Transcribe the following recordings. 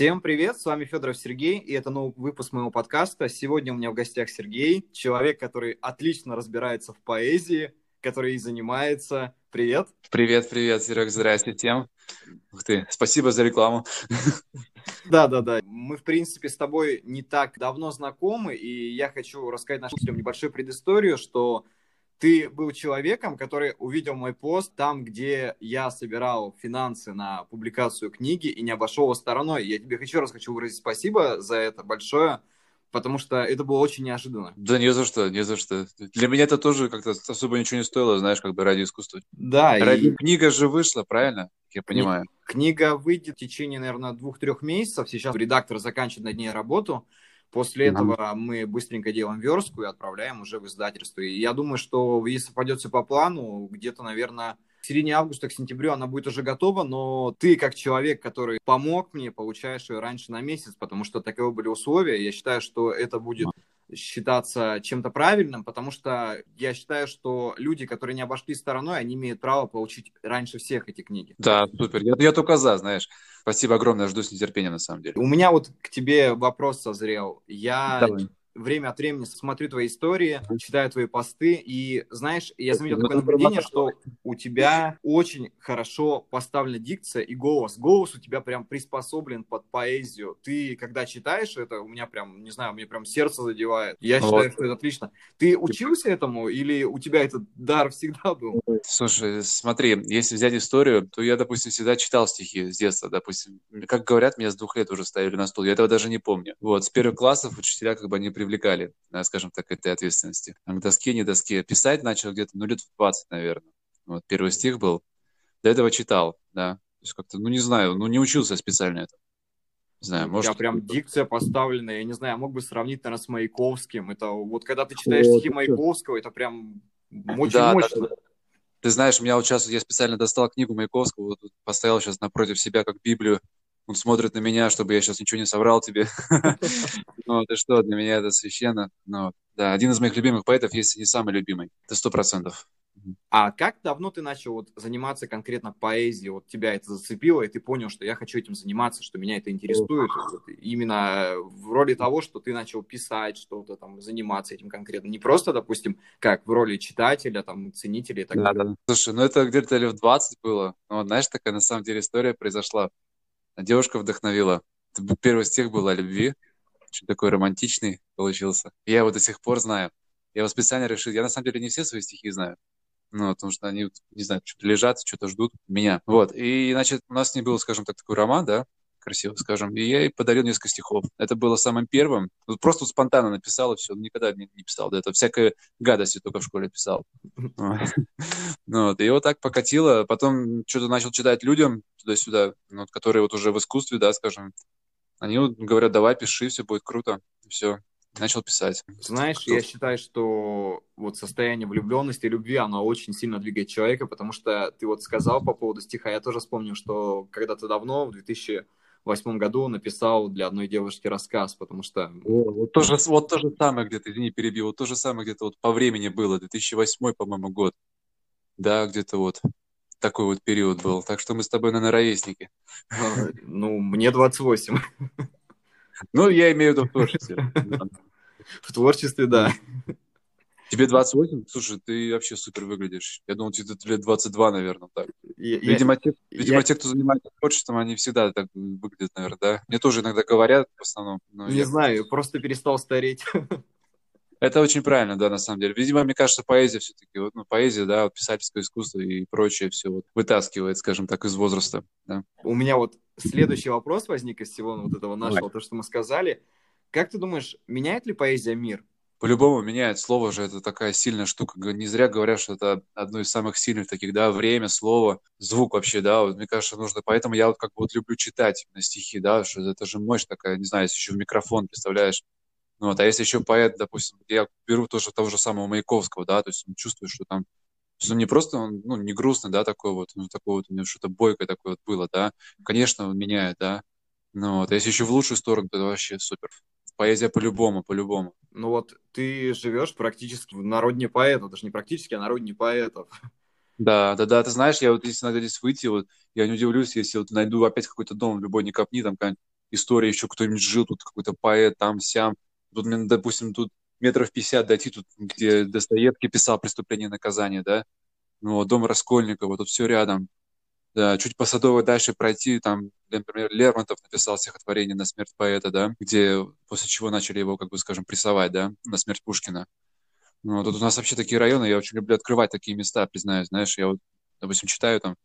Всем привет, с вами Федоров Сергей, и это новый выпуск моего подкаста. Сегодня у меня в гостях Сергей, человек, который отлично разбирается в поэзии, который и занимается. Привет. Привет, привет, Серег, здрасте всем. Ух ты, спасибо за рекламу. Да, да, да. Мы, в принципе, с тобой не так давно знакомы, и я хочу рассказать нашим слушателям небольшую предысторию, что ты был человеком, который увидел мой пост там, где я собирал финансы на публикацию книги и не обошел его стороной. Я тебе еще раз хочу выразить спасибо за это большое, потому что это было очень неожиданно. Да не за что, не за что. Для меня это тоже как-то особо ничего не стоило, знаешь, как бы ради искусства. Да. Ради и... Книга же вышла, правильно? Я понимаю. Книга выйдет в течение, наверное, двух-трех месяцев. Сейчас редактор заканчивает над ней работу. После этого мы быстренько делаем верстку и отправляем уже в издательство. И я думаю, что если пойдет все по плану, где-то, наверное, в середине августа к сентябрю она будет уже готова, но ты, как человек, который помог мне, получаешь ее раньше на месяц, потому что таковы были условия. Я считаю, что это будет считаться чем-то правильным, потому что я считаю, что люди, которые не обошли стороной, они имеют право получить раньше всех эти книги. Да, супер. Я, я только за, знаешь. Спасибо огромное, жду с нетерпением, на самом деле. У меня вот к тебе вопрос созрел. Я Давай время от времени смотрю твои истории, читаю твои посты, и, знаешь, я заметил ну, такое наблюдение, что у тебя очень хорошо поставлена дикция и голос. Голос у тебя прям приспособлен под поэзию. Ты, когда читаешь это, у меня прям, не знаю, мне прям сердце задевает. Я считаю, вот. что это отлично. Ты учился этому или у тебя этот дар всегда был? Слушай, смотри, если взять историю, то я, допустим, всегда читал стихи с детства, допустим. Как говорят, меня с двух лет уже ставили на стол. Я этого даже не помню. Вот, с первых классов учителя как бы не привлекали, скажем так, этой ответственности. К доске, не доске. Писать начал где-то, ну, лет в 20, наверное. Вот первый стих был. До этого читал, да. То есть как-то, ну, не знаю, ну, не учился специально это. Не знаю, может... У тебя прям дикция поставлена, я не знаю, мог бы сравнить, наверное, с Маяковским. Это вот когда ты читаешь вот, стихи Маяковского, это прям очень да, мощно. Да, да. Ты знаешь, у меня вот сейчас, я специально достал книгу Маяковского, вот, поставил сейчас напротив себя как Библию, он смотрит на меня, чтобы я сейчас ничего не соврал тебе. Ну, ты что, для меня это священно. Ну, да, один из моих любимых поэтов, если не самый любимый. Это сто процентов. А как давно ты начал вот заниматься конкретно поэзией? Вот тебя это зацепило, и ты понял, что я хочу этим заниматься, что меня это интересует. Вот, именно в роли того, что ты начал писать что-то, там, заниматься этим конкретно. Не просто, допустим, как в роли читателя, там, ценителя и так далее. Да, да. Слушай, ну это где-то лет в 20 было. Ну, знаешь, такая на самом деле история произошла. Девушка вдохновила. Это первый стих был о любви. Очень такой романтичный получился. Я его до сих пор знаю. Я его специально решил. Я на самом деле не все свои стихи знаю. Ну, потому что они, не знаю, что-то лежат, что-то ждут меня. Вот. И, значит, у нас не было, скажем так, такой роман, да, красиво скажем. И я ей подарил несколько стихов. Это было самым первым. Просто спонтанно написал, и все. Никогда не, не писал до этого. Всякая гадость только в школе писал. Ну, вот. И вот так покатило. Потом что-то начал читать людям туда-сюда, ну, которые вот уже в искусстве, да, скажем. Они говорят, давай, пиши, все будет круто. Все, начал писать. Знаешь, Кто? я считаю, что вот состояние влюбленности и любви, оно очень сильно двигает человека, потому что ты вот сказал по поводу стиха, я тоже вспомнил, что когда-то давно, в 2000 восьмом году написал для одной девушки рассказ, потому что... О, вот, то же, вот то же самое где-то, извини, перебил, вот то же самое где-то вот по времени было, 2008, по-моему, год. Да, где-то вот такой вот период был. Так что мы с тобой, наверное, ровесники. А, ну, мне 28. Ну, я имею в виду в творчестве. В творчестве, да. Тебе 28? Слушай, ты вообще супер выглядишь. Я думал, тебе лет 22, наверное, так. Я, видимо, те, видимо я... те, кто занимается творчеством, они всегда так выглядят, наверное, да? Мне тоже иногда говорят в основном. Не я... знаю, просто перестал стареть. Это очень правильно, да, на самом деле. Видимо, мне кажется, поэзия все-таки, вот, ну, поэзия, да, вот, писательское искусство и прочее все вот вытаскивает, скажем так, из возраста. Да. У меня вот следующий вопрос возник из всего вот этого нашего, Давай. то, что мы сказали. Как ты думаешь, меняет ли поэзия мир? По-любому меняет. Слово же это такая сильная штука. Не зря говорят, что это одно из самых сильных таких, да, время, слово, звук вообще, да. Вот, мне кажется, нужно. Поэтому я вот как бы вот люблю читать на стихи, да, что это же мощь такая, не знаю, если еще в микрофон, представляешь. Ну, вот, а если еще поэт, допустим, я беру тоже того же самого Маяковского, да, то есть он чувствует, что там что не просто он, ну, не грустный, да, такой вот, ну, такой вот у него что-то бойкое такое вот было, да. Конечно, он меняет, да. Ну, вот, а если еще в лучшую сторону, то это вообще супер. Поэзия по-любому, по-любому. Ну вот ты живешь практически в народне поэтов, даже не практически, а народне поэтов. Да, да, да, ты знаешь, я вот если надо здесь выйти, вот я не удивлюсь, если вот найду опять какой-то дом, любой не копни, там какая история, еще кто-нибудь жил, тут какой-то поэт, там, сям. Тут, допустим, тут метров 50 дойти, тут, где Достоевский писал «Преступление и наказание», да, ну, дом Раскольникова, тут все рядом. Чуть по Садовой дальше пройти, там, например, Лермонтов написал стихотворение на смерть поэта, да, где после чего начали его, как бы, скажем, прессовать, да, на смерть Пушкина. Ну, тут у нас вообще такие районы, я очень люблю открывать такие места, признаюсь, знаешь, я вот, допустим, читаю там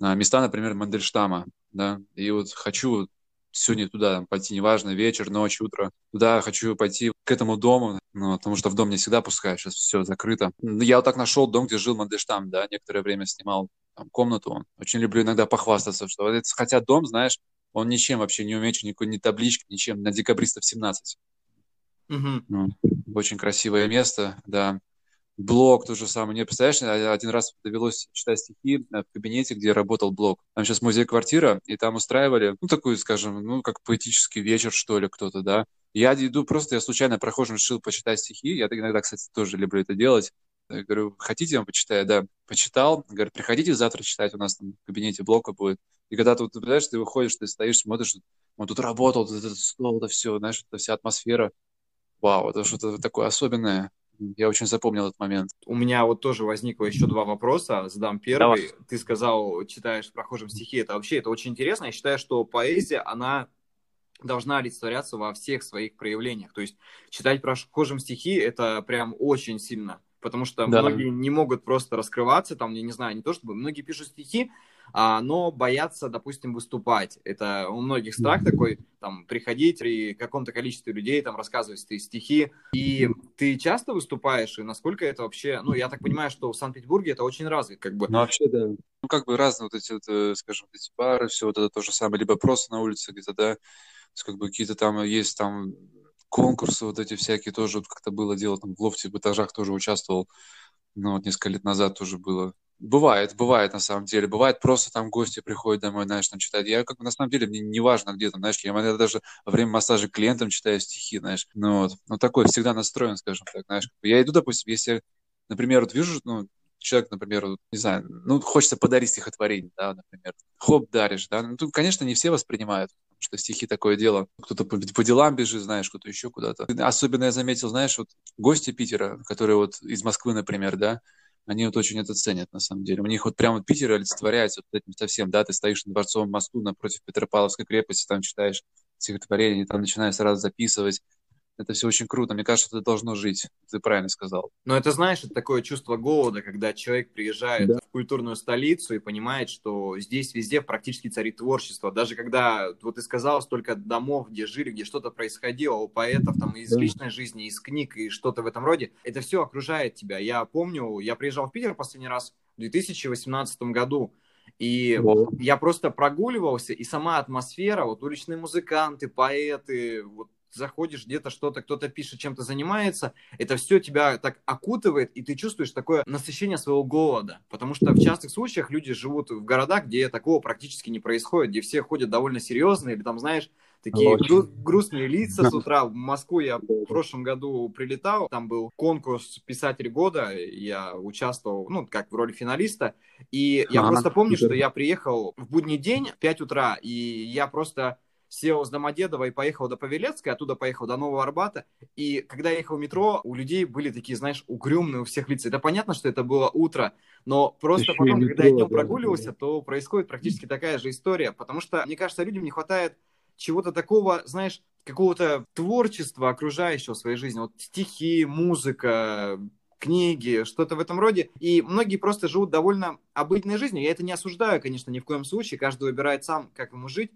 места, например, Мандельштама, да, и вот хочу сегодня туда там, пойти, неважно, вечер, ночь, утро, туда хочу пойти к этому дому, ну, потому что в дом не всегда пускают, сейчас все закрыто. Я вот так нашел дом, где жил Мандельштам, да, некоторое время снимал там, комнату. Очень люблю иногда похвастаться, что вот это, хотя дом, знаешь, он ничем вообще не умеет, никакой ни таблички, ничем, на декабристов 17. Угу. Ну, очень красивое место, да. Блог то же самое. Не представляешь, один раз довелось читать стихи в кабинете, где работал блог. Там сейчас музей-квартира, и там устраивали, ну, такой, скажем, ну, как поэтический вечер, что ли, кто-то, да. Я иду просто, я случайно прохожим решил почитать стихи. Я иногда, кстати, тоже люблю это делать. Я говорю, хотите, я почитаю? Да, почитал. Говорю, приходите завтра читать, у нас там в кабинете блока будет. И когда ты, вот, понимаешь, ты выходишь, ты стоишь, смотришь, он тут работал, вот это стол, это все, знаешь, это вся атмосфера. Вау, это что-то такое особенное. Я очень запомнил этот момент. У меня вот тоже возникло еще два вопроса. Задам первый. Давай. Ты сказал, читаешь в прохожем стихи. Это вообще это очень интересно. Я считаю, что поэзия, она должна олицетворяться во всех своих проявлениях. То есть читать прохожим стихи – это прям очень сильно потому что да. многие не могут просто раскрываться, там, я не знаю, не то чтобы, многие пишут стихи, а, но боятся, допустим, выступать. Это у многих страх такой, там, приходить при каком-то количестве людей, там, рассказывать ты стихи. И ты часто выступаешь, и насколько это вообще, ну, я так понимаю, что в Санкт-Петербурге это очень развит, как бы. Ну, вообще, да. Ну, как бы разные вот эти вот, э, скажем, эти бары, все вот это то же самое, либо просто на улице где-то, да, как бы какие-то там есть там конкурсы вот эти всякие тоже вот как-то было дело, там в лофте, в этажах тоже участвовал, ну вот несколько лет назад тоже было. Бывает, бывает на самом деле. Бывает просто там гости приходят домой, знаешь, там читать. Я как бы на самом деле, мне не важно где там, знаешь, я иногда даже во время массажа клиентам читаю стихи, знаешь. Ну вот, ну такой всегда настроен, скажем так, знаешь. Я иду, допустим, если, например, вот вижу, ну, человек, например, не знаю, ну, хочется подарить стихотворение, да, например, хоп, даришь, да, ну, тут, конечно, не все воспринимают, что стихи такое дело, кто-то по, по делам бежит, знаешь, кто-то еще куда-то. Особенно я заметил, знаешь, вот гости Питера, которые вот из Москвы, например, да, они вот очень это ценят, на самом деле. У них вот прямо Питер олицетворяется вот этим совсем, да, ты стоишь на Дворцовом мосту напротив Петропавловской крепости, там читаешь стихотворение, там начинаешь сразу записывать, это все очень круто. Мне кажется, это должно жить. Ты правильно сказал. Но это, знаешь, это такое чувство голода, когда человек приезжает да. в культурную столицу и понимает, что здесь везде практически царит творчество. Даже когда, вот ты сказал, столько домов, где жили, где что-то происходило у поэтов, там, из да. личной жизни, из книг и что-то в этом роде, это все окружает тебя. Я помню, я приезжал в Питер последний раз в 2018 году, и Wow. я просто прогуливался, и сама атмосфера, вот уличные музыканты, поэты, вот заходишь где-то что-то, кто-то пишет, чем-то занимается, это все тебя так окутывает, и ты чувствуешь такое насыщение своего голода. Потому что в частых случаях люди живут в городах, где такого практически не происходит, где все ходят довольно серьезно, или там, знаешь, такие гру- грустные лица с утра. В Москву я в прошлом году прилетал, там был конкурс «Писатель года», я участвовал, ну, как в роли финалиста, и я просто помню, что я приехал в будний день в 5 утра, и я просто сел с Домодедова и поехал до Павелецкой, оттуда поехал до Нового Арбата. И когда я ехал в метро, у людей были такие, знаешь, угрюмные у всех лица. Это понятно, что это было утро, но просто Еще потом, когда я днем прогуливался, то происходит практически такая же история. Потому что, мне кажется, людям не хватает чего-то такого, знаешь, какого-то творчества окружающего в своей жизни. Вот стихи, музыка, книги, что-то в этом роде. И многие просто живут довольно обыденной жизнью. Я это не осуждаю, конечно, ни в коем случае. Каждый выбирает сам, как ему жить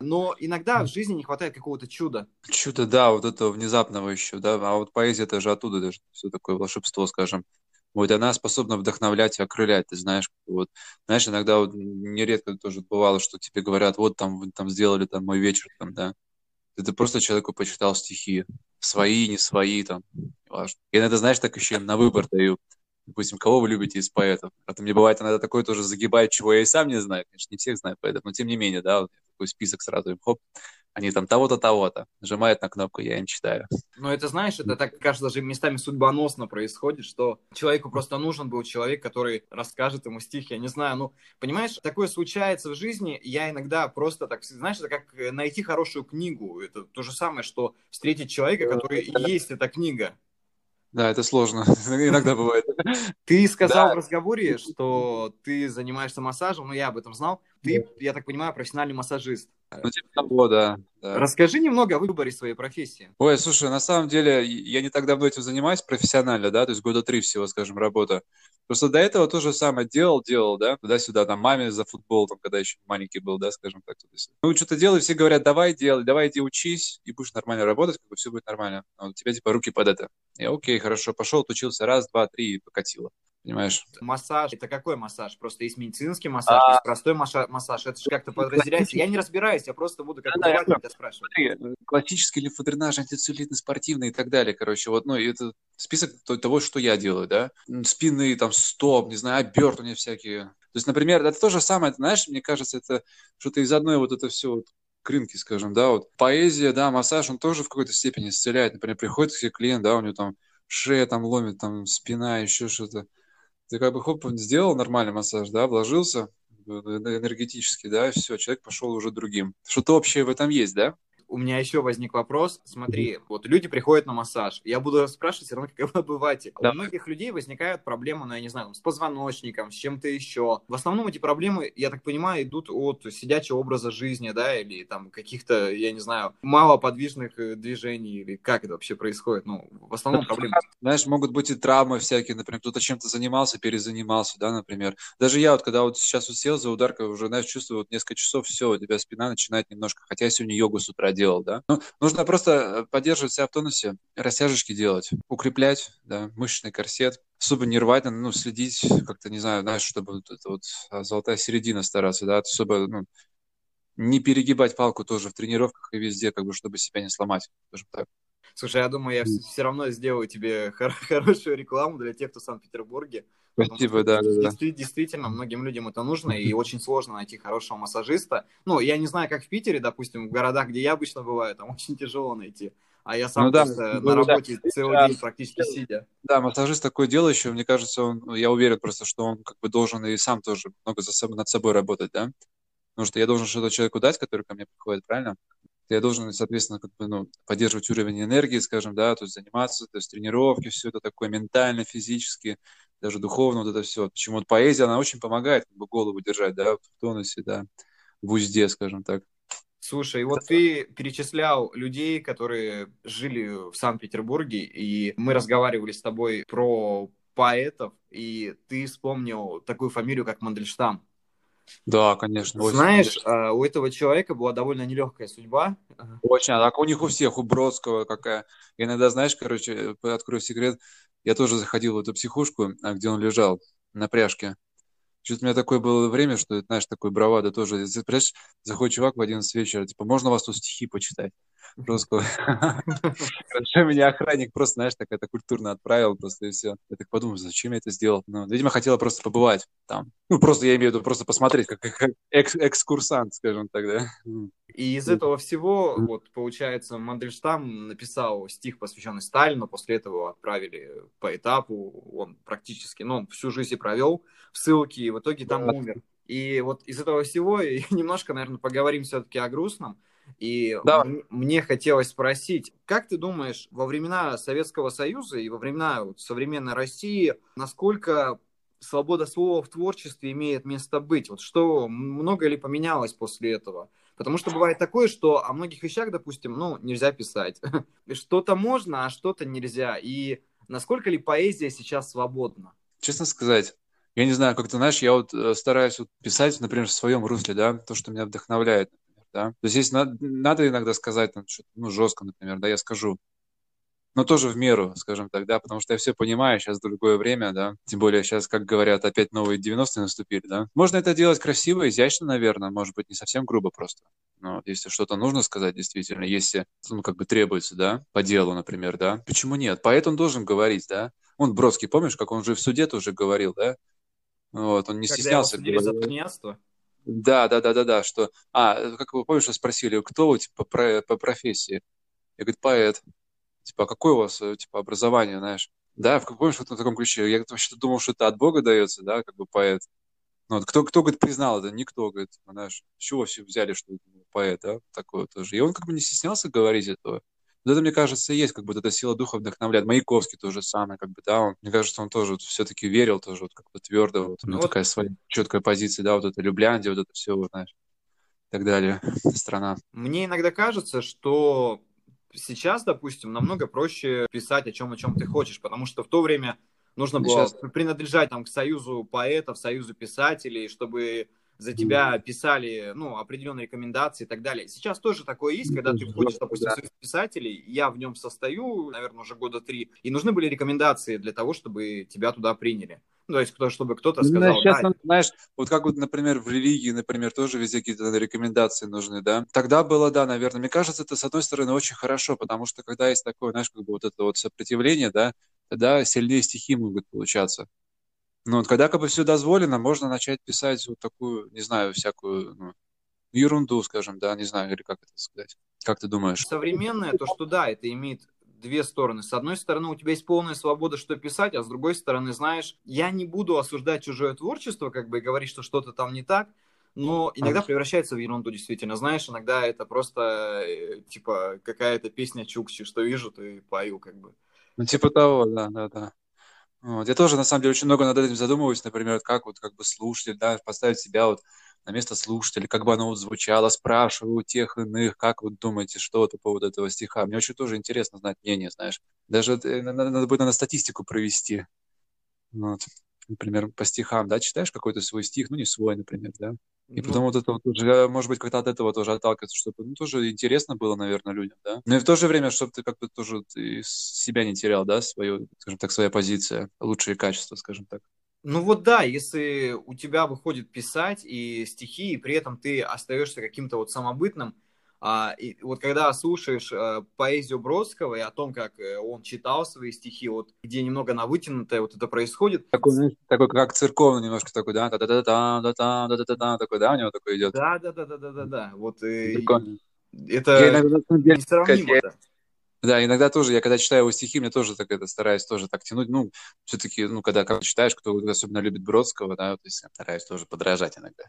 но иногда в жизни не хватает какого-то чуда. Чудо, да, вот этого внезапного еще, да, а вот поэзия это же оттуда даже, все такое волшебство, скажем. Вот она способна вдохновлять и окрылять, ты знаешь, вот, знаешь, иногда вот нередко тоже бывало, что тебе говорят, вот там, вы там сделали там мой вечер, там, да, ты просто человеку почитал стихи, свои, не свои, там, важно. И иногда, знаешь, так еще им на выбор даю. Допустим, кого вы любите из поэтов? А то мне бывает иногда такое тоже загибает, чего я и сам не знаю. Конечно, не всех знаю поэтов, но тем не менее, да, вот такой список сразу им, хоп, они там того-то, того-то. Нажимают на кнопку, я им читаю. Ну, это, знаешь, это так, кажется, даже местами судьбоносно происходит, что человеку просто нужен был человек, который расскажет ему стих. Я не знаю, ну, понимаешь, такое случается в жизни. Я иногда просто так, знаешь, это как найти хорошую книгу. Это то же самое, что встретить человека, который есть эта книга. Да, это сложно. Иногда бывает. Ты сказал да. в разговоре, что ты занимаешься массажем, но я об этом знал. Ты, я так понимаю, профессиональный массажист. Ну, типа того, да, да. Расскажи немного о выборе своей профессии. Ой, слушай, на самом деле, я не так давно этим занимаюсь профессионально, да, то есть года три всего, скажем, работа. Просто до этого то же самое делал, делал, да, туда-сюда, там, маме за футбол, там, когда еще маленький был, да, скажем так. Ну, что-то делай, все говорят, давай делай, давай иди учись, и будешь нормально работать, как бы все будет нормально. А у тебя, типа, руки под это. Я, окей, хорошо, пошел, отучился раз, два, три и покатило понимаешь? Массаж, это какой массаж? Просто есть медицинский массаж, а... есть простой массаж, это же как-то подразделяется. Я не разбираюсь, я просто буду как да, да, тебя спрашивать. Смотри, классический лимфодренаж, антицеллюлитный, спортивный и так далее, короче, вот, ну, это список того, что я делаю, да, спины, там, стоп, не знаю, обертывания всякие. То есть, например, это то же самое, знаешь, мне кажется, это что-то из одной вот это все вот крынки, скажем, да, вот поэзия, да, массаж, он тоже в какой-то степени исцеляет. Например, приходит к себе клиент, да, у него там шея там ломит, там спина, еще что-то ты как бы хоп, сделал нормальный массаж, да, вложился энергетически, да, и все, человек пошел уже другим. Что-то общее в этом есть, да? У меня еще возник вопрос. Смотри, вот люди приходят на массаж. Я буду спрашивать все равно, как обыватель. Да. У многих людей возникают проблемы, ну, я не знаю, с позвоночником, с чем-то еще. В основном эти проблемы, я так понимаю, идут от сидячего образа жизни, да, или там каких-то, я не знаю, малоподвижных э, движений, или как это вообще происходит. Ну, в основном проблемы. Знаешь, могут быть и травмы всякие, например, кто-то чем-то занимался, перезанимался, да, например. Даже я вот, когда вот сейчас вот сел за ударкой, уже, знаешь, чувствую, вот несколько часов, все, у тебя спина начинает немножко, хотя я сегодня йогу с утра делал, да. Ну, нужно просто э, поддерживать себя в тонусе, растяжечки делать, укреплять, да, мышечный корсет, особо не рвать, ну, следить, как-то, не знаю, знаешь, чтобы вот эта вот а, золотая середина стараться, да, особо, ну, не перегибать палку тоже в тренировках и везде, как бы, чтобы себя не сломать, скажем так. Слушай, я думаю, я все равно сделаю тебе хорошую рекламу для тех, кто в Санкт-Петербурге. Спасибо, да, да, да. Действительно, многим людям это нужно, и очень сложно найти хорошего массажиста. Ну, я не знаю, как в Питере, допустим, в городах, где я обычно бываю, там очень тяжело найти. А я сам ну, да, ну, на работе да. целый да. день практически сидя. Да, массажист такое делающий, мне кажется, он, я уверен просто, что он как бы должен и сам тоже много за собой, над собой работать, да? Потому что я должен что-то человеку дать, который ко мне приходит, правильно? я должен, соответственно, как бы, ну, поддерживать уровень энергии, скажем, да, то есть заниматься, то есть тренировки, все это такое ментально, физически, даже духовно, вот это все. Почему вот поэзия, она очень помогает как бы голову держать, да, в тонусе, да, в узде, скажем так. Слушай, вот ты перечислял людей, которые жили в Санкт-Петербурге, и мы разговаривали с тобой про поэтов, и ты вспомнил такую фамилию, как Мандельштам. Да, конечно. Знаешь, конечно. у этого человека была довольно нелегкая судьба. Очень, а так у них у всех, у Бродского какая. Я иногда, знаешь, короче, открою секрет, я тоже заходил в эту психушку, а, где он лежал на пряжке. Что-то у меня такое было время, что, знаешь, такой бравада тоже. Представляешь, заходит чувак в 11 вечера, типа, можно вас тут стихи почитать? Просто Хорошо, меня охранник просто, знаешь, так это культурно отправил просто и все. Я так подумал, зачем я это сделал? Ну, видимо, хотела просто побывать там. Ну, просто я имею в виду просто посмотреть, как, как экс экскурсант, скажем так, да. И из этого всего, вот, получается, Мандельштам написал стих, посвященный Сталину, после этого отправили по этапу, он практически, ну, всю жизнь провел в ссылке, и в итоге там умер. И вот из этого всего немножко, наверное, поговорим все-таки о грустном. И да. мне хотелось спросить, как ты думаешь, во времена Советского Союза и во времена вот, современной России, насколько свобода слова в творчестве имеет место быть? Вот что, много ли поменялось после этого? Потому что бывает такое, что о многих вещах, допустим, ну, нельзя писать. Что-то можно, а что-то нельзя. И насколько ли поэзия сейчас свободна? Честно сказать, я не знаю, как ты знаешь, я вот э, стараюсь вот писать, например, в своем русле, да, то, что меня вдохновляет да. То есть здесь надо, надо иногда сказать, там, что ну, жестко, например, да, я скажу. Но тоже в меру, скажем так, да, потому что я все понимаю, сейчас другое время, да, тем более сейчас, как говорят, опять новые 90-е наступили, да. Можно это делать красиво, изящно, наверное, может быть, не совсем грубо просто. Но если что-то нужно сказать, действительно, если, ну, как бы требуется, да, по делу, например, да, почему нет? Поэт он должен говорить, да, Он Бродский, помнишь, как он же в суде тоже говорил, да? Вот, он не Когда стеснялся. Его за тунеядство? Да, да, да, да, да, что... А, как вы помнишь, спросили, кто вы, типа, про, по профессии? Я говорю, поэт. Типа, а какое у вас, э, типа, образование, знаешь? Да, в, помнишь, вот в таком ключе. Я вообще думал, что это от Бога дается, да, как бы поэт. Ну, вот кто, кто, говорит, признал это? Никто, говорит, знаешь, с чего все взяли, что поэт, да, такое тоже. И он как бы не стеснялся говорить этого. Вот это, мне кажется, есть, как бы эта сила духа вдохновляет. Маяковский тоже самое, как бы, да, он, мне кажется, он тоже вот все-таки верил тоже вот как бы твердо, вот, у него Ну вот- такая своя четкая позиция, да, вот это Любляндия, вот это все, вот, знаешь, и так далее, страна. Мне иногда кажется, что сейчас, допустим, намного проще писать о чем, о чем ты хочешь, потому что в то время нужно Ну, было щас- принадлежать там, к союзу поэтов, союзу писателей, чтобы за тебя писали ну, определенные рекомендации и так далее. Сейчас тоже такое есть, когда ты входишь, допустим, в союз писателей, я в нем состою, наверное, уже года три, и нужны были рекомендации для того, чтобы тебя туда приняли. Ну, то есть, кто, чтобы кто-то сказал, сейчас, да, знаешь, вот как вот, например, в религии, например, тоже везде какие-то рекомендации нужны, да. Тогда было, да, наверное. Мне кажется, это, с одной стороны, очень хорошо, потому что когда есть такое, знаешь, как бы вот это вот сопротивление, да, тогда сильнее стихи могут получаться. Ну, вот когда как бы все дозволено, можно начать писать вот такую, не знаю, всякую ну, ерунду, скажем, да, не знаю, или как это сказать. Как ты думаешь? современное, то что да, это имеет две стороны. С одной стороны, у тебя есть полная свобода, что писать, а с другой стороны, знаешь, я не буду осуждать чужое творчество, как бы и говорить, что что-то там не так, но иногда превращается в ерунду, действительно. Знаешь, иногда это просто, э, типа, какая-то песня Чукчи, что вижу, то и пою, как бы. Ну, типа того, да, да, да. Вот. Я тоже, на самом деле, очень много над этим задумываюсь, например, как вот как бы слушатель, да, поставить себя вот на место слушателя, как бы оно вот звучало, спрашиваю у тех иных, как вы думаете, что по поводу этого стиха. Мне очень тоже интересно знать мнение, знаешь. Даже э, на- надо, будет надо статистику провести. Вот. Например, по стихам, да, читаешь какой-то свой стих, ну, не свой, например, да, и Ну, потом вот это вот уже, может быть, как-то от этого тоже отталкиваться, чтобы, ну, тоже интересно было, наверное, людям, да. Но и в то же время, чтобы ты как-то тоже и себя не терял, да, свою, скажем так, своя позиция, лучшие качества, скажем так. Ну вот да, если у тебя выходит писать и стихи, и при этом ты остаешься каким-то вот самобытным, а, и вот когда слушаешь э, поэзию Бродского и о том, как э, он читал свои стихи, вот где немного на вытянутое вот это происходит, Такой, знаешь, такой как церковный немножко такой, да, да да да да да да да да да такой, да, у него такой идет. да, да, да, да, да, да, да, вот э, Прикольно. это Я иногда, несравнимо. я- Да, иногда тоже, я когда читаю его стихи, мне тоже так это стараюсь тоже так тянуть. Ну, все-таки, ну, когда как читаешь, кто особенно любит Бродского, да, то есть я стараюсь тоже подражать иногда.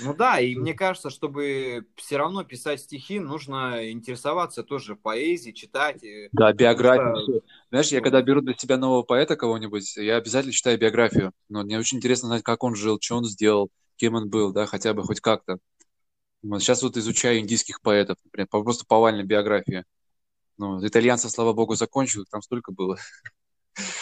Ну да, и мне кажется, чтобы все равно писать стихи, нужно интересоваться тоже поэзией, читать. и- Да, биографию. Знаешь, я ну, когда беру для себя нового поэта кого-нибудь, я обязательно читаю биографию. Но мне очень интересно знать, как он жил, что он сделал, кем он был, да, хотя бы хоть как-то. Сейчас вот изучаю индийских поэтов, например, просто повально биографии. Ну, итальянцев, слава богу, закончил, там столько было.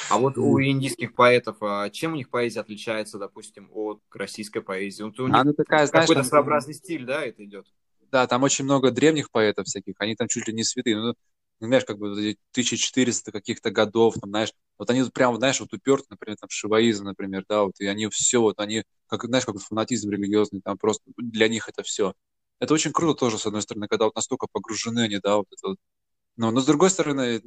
А вот у индийских поэтов, а чем у них поэзия отличается, допустим, от российской поэзии? Вот у них Она такая, знаешь, какой-то там- своеобразный стиль, да, это идет? Да, там очень много древних поэтов всяких, они там чуть ли не святые. Ну, ну, знаешь, как бы вот эти 1400 каких-то годов, там, знаешь, вот они прям, знаешь, вот уперты, например, там, шиваизм, например, да, вот, и они все, вот они, как, знаешь, как фанатизм религиозный, там просто для них это все. Это очень круто тоже, с одной стороны, когда вот настолько погружены они, да, вот это вот. Но, но с другой стороны,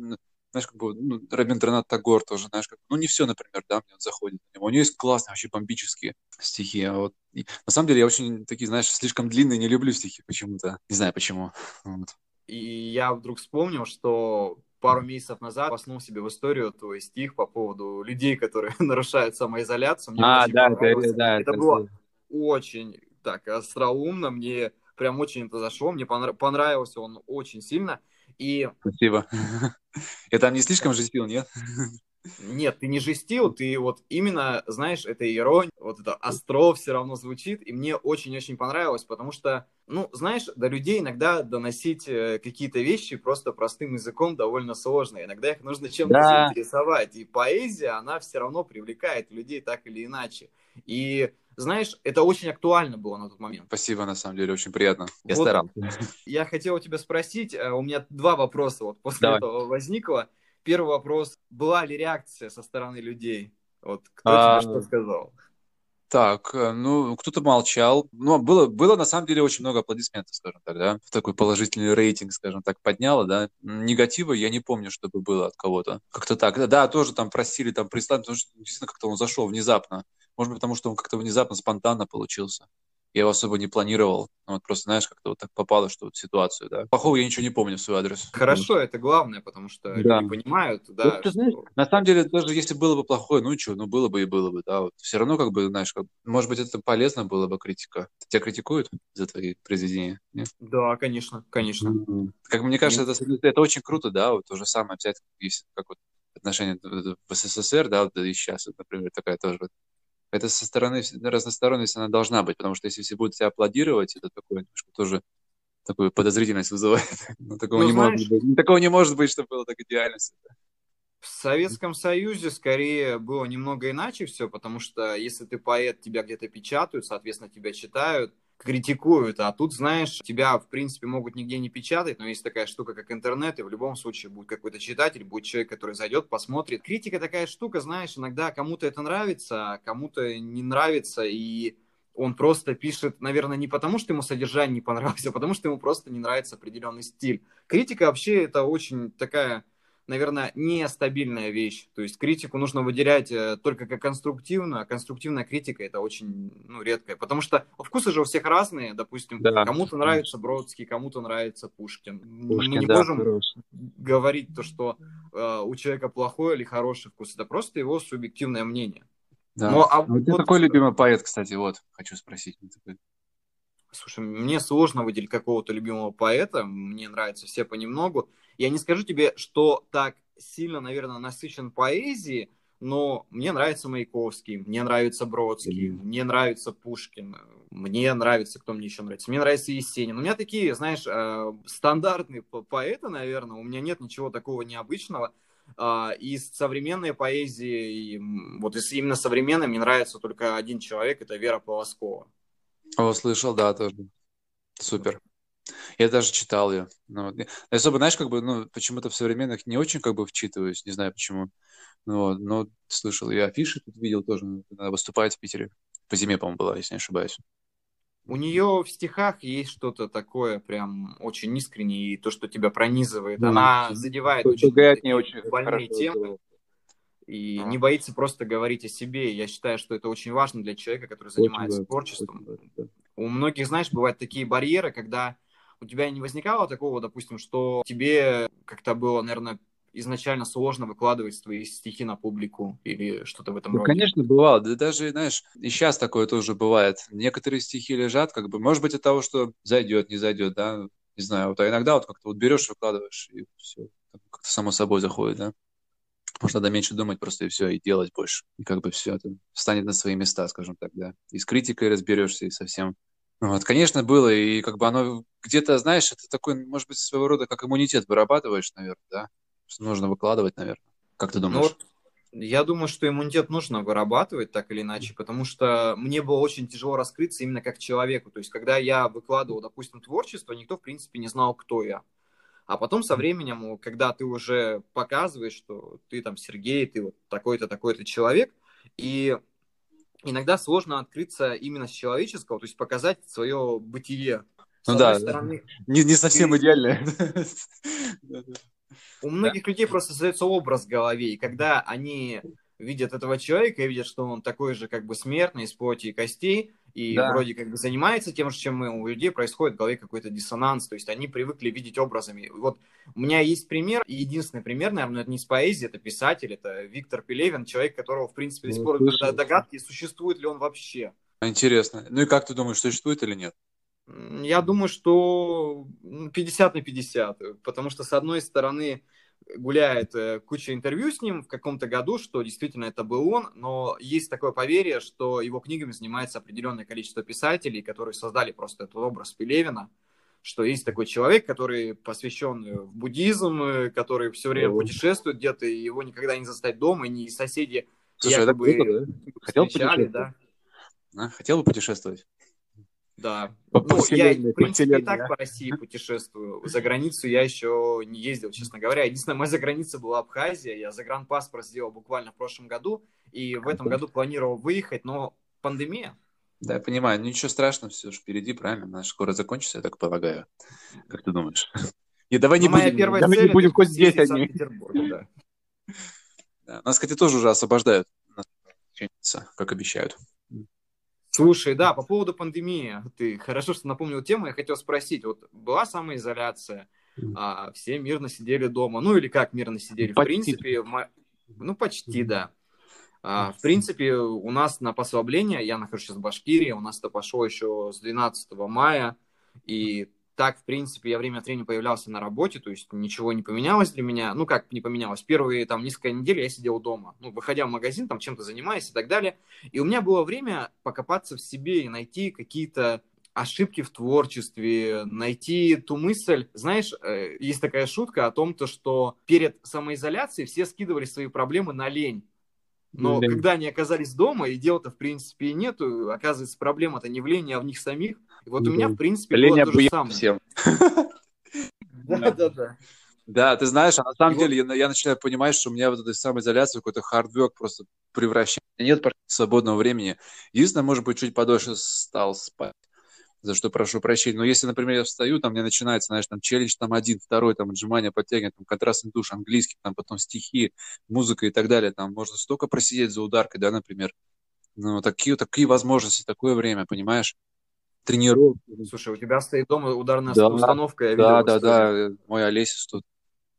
знаешь, как бы, ну, Рабиндранат Тагор тоже, знаешь, как, ну, не все, например, да, мне вот заходит. У него есть классные, вообще бомбические стихи, а вот и на самом деле я очень такие, знаешь, слишком длинные не люблю стихи почему-то. Не знаю почему. Вот. И я вдруг вспомнил, что пару месяцев назад поснул себе в историю твой стих по поводу людей, которые нарушают самоизоляцию. Мне А, очень да, понравился. это, да, это было очень так остроумно, мне прям очень это зашло, мне понра- понравился он очень сильно. И Спасибо. Я там не слишком жестил, нет? нет, ты не жестил, ты вот именно, знаешь, это ирония, вот это остро все равно звучит, и мне очень-очень понравилось, потому что, ну, знаешь, до людей иногда доносить э, какие-то вещи просто простым языком довольно сложно, иногда их нужно чем-то Да. заинтересовать, и поэзия, она все равно привлекает людей так или иначе, и знаешь, это очень актуально было на тот момент. Спасибо, на самом деле, очень приятно. Я Вот. старался. Я хотел у тебя спросить, э, у меня два вопроса вот после Давай. этого возникло. Первый вопрос, была ли реакция со стороны людей? Вот кто А, тебе что сказал? Так, э, ну, кто-то молчал. Но было, было на самом деле очень много аплодисментов, скажем так, да. Такой положительный рейтинг, скажем так, подняло, да. Негатива я не помню, чтобы было от кого-то. Как-то так. Да, тоже там просили там прислать, потому что действительно как-то он зашел внезапно. Может быть, потому что он как-то внезапно, спонтанно получился я его особо не планировал. Ну, вот просто, знаешь, как-то вот так попало, что вот ситуацию, да. Плохого я ничего не помню в свой адрес. Хорошо, это главное, потому что да. люди понимают, да. Ну, ты знаешь, на самом деле, даже если было бы плохое, ну что, ну было бы и было бы, да. Вот все равно, как бы, знаешь, как, может быть, это полезно было бы критика. Тебя критикуют за твои произведения? Нет? Да, конечно, конечно. Mm-hmm. Как мне кажется, это, это очень круто, да, вот то же самое взять, если как вот отношения в СССР, да, вот, и сейчас, вот, например, такая тоже это со стороны разносторонность она должна быть, потому что если все будут тебя аплодировать, это такое немножко тоже такую подозрительность вызывает. Но такого, ну, не знаешь, может быть, такого не может быть, чтобы было так идеально. В Советском Союзе скорее было немного иначе все, потому что если ты поэт, тебя где-то печатают, соответственно, тебя читают, критикуют, а тут, знаешь, тебя, в принципе, могут нигде не печатать, но есть такая штука, как интернет, и в любом случае будет какой-то читатель, будет человек, который зайдет, посмотрит. Критика такая штука, знаешь, иногда кому-то это нравится, а кому-то не нравится, и он просто пишет, наверное, не потому, что ему содержание не понравилось, а потому, что ему просто не нравится определенный стиль. Критика вообще это очень такая наверное, нестабильная вещь. То есть критику нужно выделять э, только как конструктивную, а конструктивная критика это очень ну, редкая. Потому что вкусы же у всех разные. Допустим, да, кому-то нравится Бродский, кому-то нравится Пушкин. Пушкин Мы не да, можем хороший. говорить то, что э, у человека плохой или хороший вкус. Это просто его субъективное мнение. Да. Но, а, а вот, какой любимый поэт, кстати, вот, хочу спросить. Слушай, мне сложно выделить какого-то любимого поэта, мне нравятся все понемногу. Я не скажу тебе, что так сильно, наверное, насыщен поэзией, но мне нравится Маяковский, мне нравится Бродский, mm-hmm. мне нравится Пушкин, мне нравится, кто мне еще нравится, мне нравится Есенин. У меня такие, знаешь, э, стандартные поэты, наверное, у меня нет ничего такого необычного. Э, из современной поэзии, вот из именно современной, мне нравится только один человек, это Вера Полоскова. О, слышал, да, тоже. Супер. Я даже читал ее. Ну, особо, знаешь, как бы, ну, почему-то в современных не очень как бы вчитываюсь, не знаю почему. Ну, но слышал. Я афиши тут видел тоже. Она выступает в Питере. По зиме, по-моему, была, если не ошибаюсь. У нее в стихах есть что-то такое прям очень искреннее, и то, что тебя пронизывает. Да. Она задевает очень, не очень больные темы и а. не боится просто говорить о себе. Я считаю, что это очень важно для человека, который занимается очень творчеством. Очень да. У многих, знаешь, бывают такие барьеры, когда у тебя не возникало такого, допустим, что тебе как-то было, наверное, изначально сложно выкладывать свои стихи на публику или что-то в этом ну, роде? Конечно, бывало. Да даже, знаешь, и сейчас такое тоже бывает. Некоторые стихи лежат, как бы, может быть, от того, что зайдет, не зайдет, да, не знаю. Вот, а иногда вот как-то вот берешь, выкладываешь, и все, как-то само собой заходит, да. Может, надо меньше думать просто и все, и делать больше. И как бы все это встанет на свои места, скажем так, да. И с критикой разберешься, и совсем. Вот, конечно, было, и как бы оно где-то, знаешь, это такой, может быть, своего рода как иммунитет вырабатываешь, наверное, да? Что нужно выкладывать, наверное. Как ты думаешь? Ну, вот я думаю, что иммунитет нужно вырабатывать так или иначе, потому что мне было очень тяжело раскрыться именно как человеку. То есть, когда я выкладывал, допустим, творчество, никто, в принципе, не знал, кто я. А потом со временем, когда ты уже показываешь, что ты там Сергей, ты вот такой-то, такой-то человек, и иногда сложно открыться именно с человеческого, то есть показать свое бытие. С ну да, стороны, не, не совсем ты... идеально. У многих людей просто создается образ в голове, и когда они видят этого человека и видят, что он такой же как бы смертный из плоти и костей, и да. вроде как бы занимается тем же, чем мы, у людей происходит в голове какой-то диссонанс, то есть они привыкли видеть образами. Вот у меня есть пример, и единственный пример, наверное, это не из поэзии, это писатель, это Виктор Пелевин, человек, которого, в принципе, до сих пор догадки, существует ли он вообще. Интересно. Ну и как ты думаешь, существует или нет? Я думаю, что 50 на 50, потому что, с одной стороны, гуляет э, куча интервью с ним в каком-то году, что действительно это был он, но есть такое поверье, что его книгами занимается определенное количество писателей, которые создали просто этот образ Пелевина, что есть такой человек, который посвящен э, в буддизм, э, который все время путешествует где-то, и его никогда не застать дома, и не соседи Слушай, якобы это круто, да? Хотел? Да. А, хотел бы путешествовать? Да. По ну, я, в принципе, и так по России путешествую. За границу я еще не ездил, честно говоря. Единственная моя заграница была Абхазия. Я загранпаспорт сделал буквально в прошлом году. И в этом году планировал выехать, но пандемия. Да, я понимаю. Ничего страшного, все же впереди, правильно? Она скоро закончится, я так полагаю. Как ты думаешь? И давай не ну, будем, первая давай не будем хоть здесь одни. Да. Да. Нас, кстати, тоже уже освобождают, как обещают. Слушай, да, по поводу пандемии, ты хорошо, что напомнил тему, я хотел спросить, вот была самоизоляция, а, все мирно сидели дома, ну или как мирно сидели, почти. в принципе, в... ну почти, да. А, в принципе, у нас на послабление, я нахожусь сейчас в Башкирии, у нас это пошло еще с 12 мая, и так, в принципе, я время от времени появлялся на работе, то есть ничего не поменялось для меня. Ну, как не поменялось? Первые там несколько недель я сидел дома. Ну, выходя в магазин, там чем-то занимаясь и так далее. И у меня было время покопаться в себе и найти какие-то ошибки в творчестве, найти ту мысль. Знаешь, э, есть такая шутка о том, то, что перед самоизоляцией все скидывали свои проблемы на лень. Но Лень. когда они оказались дома, и дела-то, в принципе, и нету, оказывается, проблема-то не в лени, а в них самих. И вот у меня, в принципе, Лень было то же самое. всем. Да-да-да. Да, ты знаешь, а на самом деле я, я начинаю понимать, что у меня вот эта самоизоляция, какой-то хардвек просто превращает. Нет свободного времени. Единственное, может быть, чуть подольше стал спать за что прошу прощения. Но если, например, я встаю, там мне начинается, знаешь, там челлендж там один, второй, там отжимания, подтягивания, там контрастный душ, английский, там потом стихи, музыка и так далее, там можно столько просидеть за ударкой, да, например. Ну, такие, такие возможности, такое время, понимаешь? Тренировки. Слушай, у тебя стоит дома ударная да, установка, я видел. Да, да, да, мой Олесис тут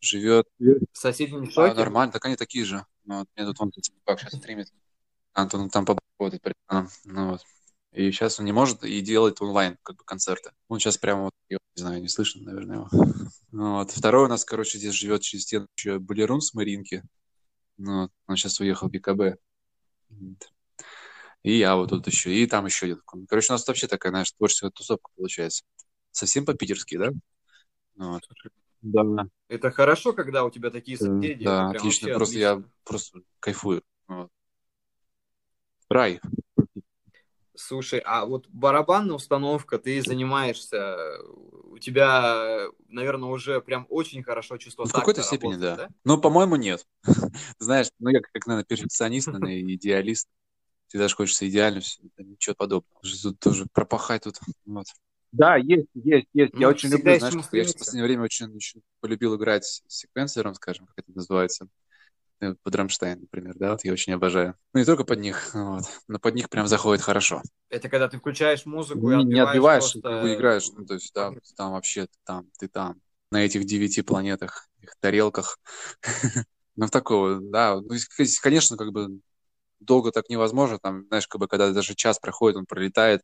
живет. В соседнем Да, нормально, так они такие же. Ну, вот, мне тут он как сейчас стримит. Антон там побудет, ну вот. И сейчас он не может и делает онлайн как бы концерты. Он сейчас прямо вот, я не знаю, не слышно, наверное, его. Ну вот. Второй у нас, короче, здесь живет через стену еще балерун с Маринки. Ну, вот. Он сейчас уехал в ГКБ. И я вот тут еще. И там еще один. Короче, у нас вообще такая, знаешь, творческая тусовка получается. Совсем по-питерски, да? Вот. Да. Это хорошо, когда у тебя такие соседи. Да, отлично. Просто отлично. я просто кайфую. Вот. Рай. Слушай, а вот барабанная установка, ты занимаешься, у тебя, наверное, уже прям очень хорошо чувство В какой-то степени, работает, да. да. Но, по-моему, нет. Знаешь, ну я как, наверное, перфекционист, наверное, идеалист. Всегда же хочется идеально, ничего подобного. Тут тоже пропахать тут. Вот. Да, есть, есть, есть. Ну, я очень люблю, знаешь, я в последнее время очень, очень полюбил играть с секвенсором, скажем, как это называется. Э, под Рамштайн, например, да, вот я очень обожаю. Ну, не только под них, вот, но под них прям заходит хорошо. Это когда ты включаешь музыку и Не отбиваешь, просто... как бы играешь, ну, то есть, да, там вообще, ты там, ты там, на этих девяти планетах, их тарелках. Ну, такого, да, ну, конечно, как бы долго так невозможно, там, знаешь, как бы, когда даже час проходит, он пролетает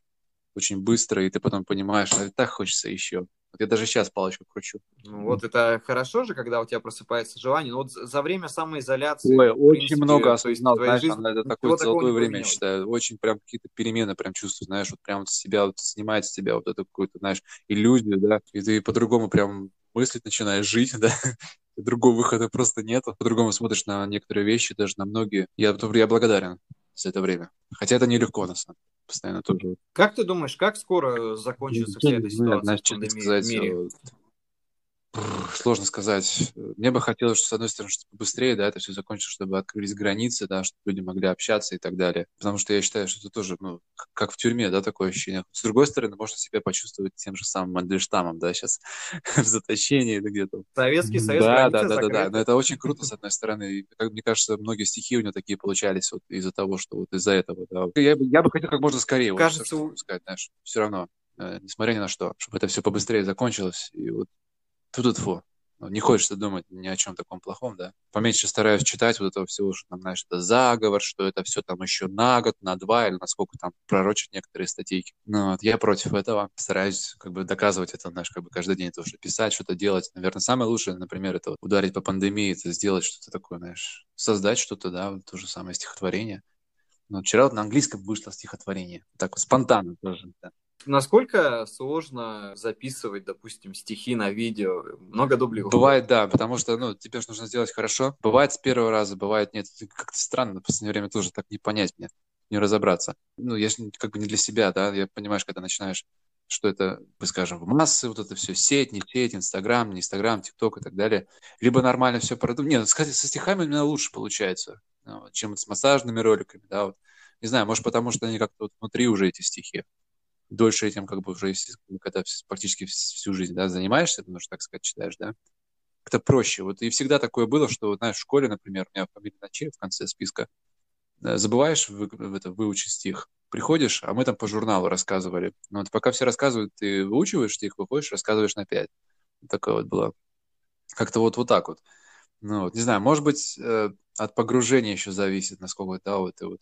очень быстро, и ты потом понимаешь, что так хочется еще. Вот я даже сейчас палочку кручу. Ну, вот это хорошо же, когда у тебя просыпается желание. Но вот за время самоизоляции... Ой, очень принципе, много осознал, знаешь, жизни, это такое золотое время, я считаю. Очень прям какие-то перемены прям чувствую, знаешь, вот прям себя вот снимает с тебя вот эту какую-то, знаешь, иллюзию, да, и ты по-другому прям мыслить начинаешь жить, да, другого выхода просто нету. По-другому смотришь на некоторые вещи, даже на многие. Я, я благодарен за это время. Хотя это нелегко, на самом деле. Постоянно тоже. Как ты думаешь, как скоро закончится вся эта ситуация Знаешь, в пандемии сказать, в мире? Сложно сказать. Мне бы хотелось, что, с одной стороны, чтобы быстрее, да, это все закончилось, чтобы открылись границы, да, чтобы люди могли общаться и так далее. Потому что я считаю, что это тоже, ну, как в тюрьме, да, такое ощущение. С другой стороны, можно себя почувствовать тем же самым Мандельштамом, да, сейчас в заточении или где-то. Советский Союз, Да, да, да, да, да. Но это очень круто, с одной стороны. Как мне кажется, многие стихи у него такие получались вот из-за того, что вот из-за этого, да. Я, я бы хотел как можно скорее, Кажется, вот, что, сказать, знаешь, все равно, э, несмотря ни на что, чтобы это все побыстрее закончилось, и вот Ту-ту-ту. Ну, не хочется думать ни о чем таком плохом, да. Поменьше стараюсь читать вот этого всего, что там, знаешь, это заговор, что это все там еще на год, на два, или насколько там пророчат некоторые статейки. Ну, вот, я против этого. Стараюсь как бы доказывать это, знаешь, как бы каждый день тоже писать, что-то делать. Наверное, самое лучшее, например, это вот ударить по пандемии, это сделать что-то такое, знаешь, создать что-то, да, вот то же самое стихотворение. Но вчера вот на английском вышло стихотворение. Так вот, спонтанно тоже, да. Насколько сложно записывать, допустим, стихи на видео? Много дублей Бывает, да, потому что, ну, тебе же нужно сделать хорошо. Бывает с первого раза, бывает нет. Как-то странно, в последнее время тоже так не понять мне, не разобраться. Ну, я же как бы не для себя, да, я понимаешь, когда начинаешь что это, скажем, в массы, вот это все, сеть, не сеть, Инстаграм, не Инстаграм, ТикТок и так далее. Либо нормально все продумать. Нет, ну, со стихами у меня лучше получается, ну, чем с массажными роликами, да, вот Не знаю, может, потому что они как-то вот внутри уже эти стихи. Дольше этим как бы уже, когда практически всю жизнь, да, занимаешься, потому что, так сказать, читаешь, да, как-то проще. Вот и всегда такое было, что, знаешь, в школе, например, у меня фамилия Наче в конце списка, э, забываешь вы, это, выучить стих, приходишь, а мы там по журналу рассказывали. Но вот пока все рассказывают, ты выучиваешь стих, выходишь, рассказываешь на пять. Такое вот было. Как-то вот, вот так вот. Ну, вот, не знаю, может быть, э, от погружения еще зависит, насколько, да, вот ты вот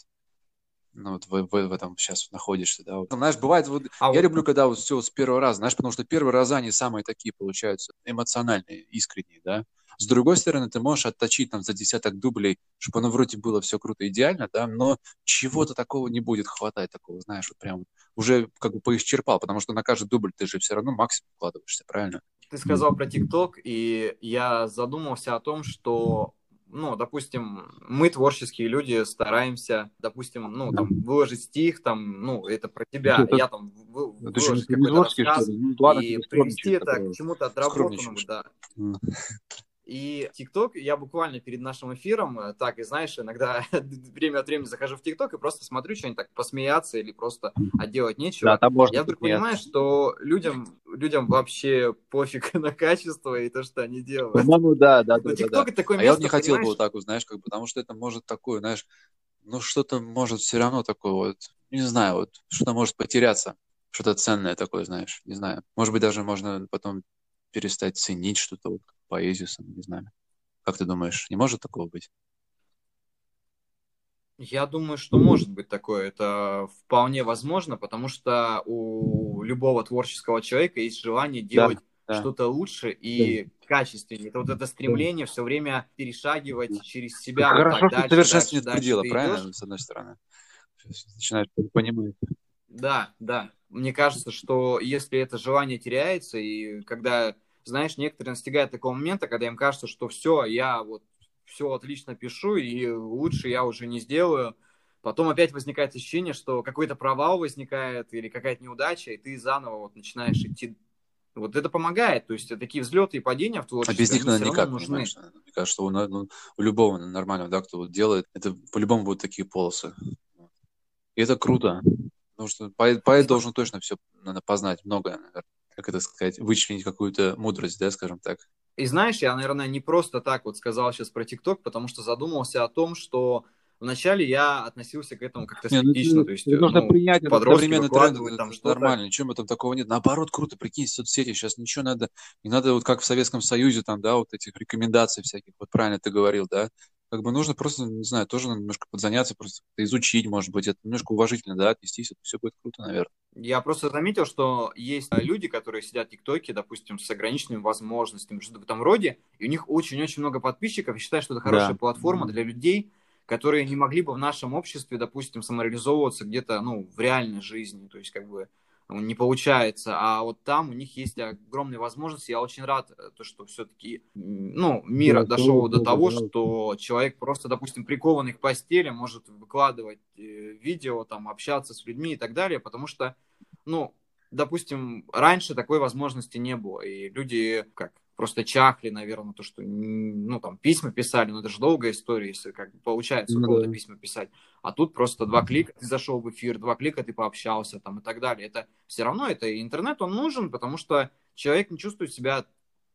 ну, вот в, в, в этом сейчас находишься, да. Вот. Знаешь, бывает, вот, а я вот... люблю, когда вот все с первого раза, знаешь, потому что первые раза они самые такие получаются, эмоциональные, искренние, да. С другой стороны, ты можешь отточить там за десяток дублей, чтобы оно вроде было все круто, идеально, да, но чего-то такого не будет хватать, такого, знаешь, вот прям уже как бы поисчерпал, потому что на каждый дубль ты же все равно максимум вкладываешься, правильно? Ты сказал про ТикТок, и я задумался о том, что ну, допустим, мы творческие люди стараемся, допустим, ну, там, выложить стих, там, ну, это про тебя, это, я там вы, выложить какой-то рассказ ну, ладно, и привести это к чему-то отработанному, да. И ТикТок, я буквально перед нашим эфиром, э, так, и знаешь, иногда время от времени захожу в ТикТок и просто смотрю что-нибудь так, посмеяться или просто а делать нечего. Да, там можно я вдруг понимаю, что людям, людям вообще пофиг на качество и то, что они делают. По-моему, да, да. Но ТикТок да, да. это такое место, а я вот не хотел бы вот так вот, знаешь, как бы, потому что это может такое, знаешь, ну что-то может все равно такое вот, не знаю, вот что-то может потеряться, что-то ценное такое, знаешь, не знаю. Может быть, даже можно потом перестать ценить что-то, вот, поэзию, не знаю. Как ты думаешь, не может такого быть? Я думаю, что может быть такое. Это вполне возможно, потому что у любого творческого человека есть желание делать да, что-то лучше и да. качественнее. Это вот это стремление да. все время перешагивать через себя. Вот Хорошо, так, дальше, совершенстве нет предела, правильно, идешь? с одной стороны? Начинаешь понимать. Да, да. Мне кажется, что если это желание теряется, и когда знаешь, некоторые настигают такого момента, когда им кажется, что все, я вот все отлично пишу, и лучше я уже не сделаю. Потом опять возникает ощущение, что какой-то провал возникает или какая-то неудача, и ты заново вот начинаешь идти. Вот это помогает. То есть такие взлеты и падения в творчестве. А без них, наверное, никак нужны. Знаешь, мне кажется, что у, ну, у любого нормального, да, кто вот делает, это по-любому будут такие полосы. И это круто. Потому что поэт, поэт должен точно все надо познать, многое, наверное как это сказать, вычленить какую-то мудрость, да, скажем так. И знаешь, я, наверное, не просто так вот сказал сейчас про ТикТок, потому что задумался о том, что Вначале я относился к этому как-то ну, скептично, ну, то есть нужно ну, принять современный тренд, там что нормально, ничего там такого нет. Наоборот, круто, прикинь, соцсети сейчас ничего надо, не надо вот как в Советском Союзе там, да, вот этих рекомендаций всяких, вот правильно ты говорил, да, как бы нужно просто, не знаю, тоже немножко подзаняться, просто изучить, может быть, это немножко уважительно, да, отнестись, это все будет круто, наверное. Я просто заметил, что есть люди, которые сидят в ТикТоке, допустим, с ограниченными возможностями, что-то в этом роде, и у них очень-очень много подписчиков, и считают, что это хорошая да. платформа для людей, которые не могли бы в нашем обществе, допустим, самореализовываться где-то, ну, в реальной жизни, то есть, как бы, не получается, а вот там у них есть огромные возможности. Я очень рад, э, то, что все-таки ну, мир да, дошел до того, да. что человек просто, допустим, прикованный к постели может выкладывать э, видео, там, общаться с людьми и так далее, потому что, ну, допустим, раньше такой возможности не было, и люди как просто чахли, наверное, то, что, ну, там, письма писали, но это же долгая история, если как бы получается ну, да. письма писать. А тут просто два клика, ты зашел в эфир, два клика, ты пообщался там и так далее. Это все равно, это интернет, он нужен, потому что человек не чувствует себя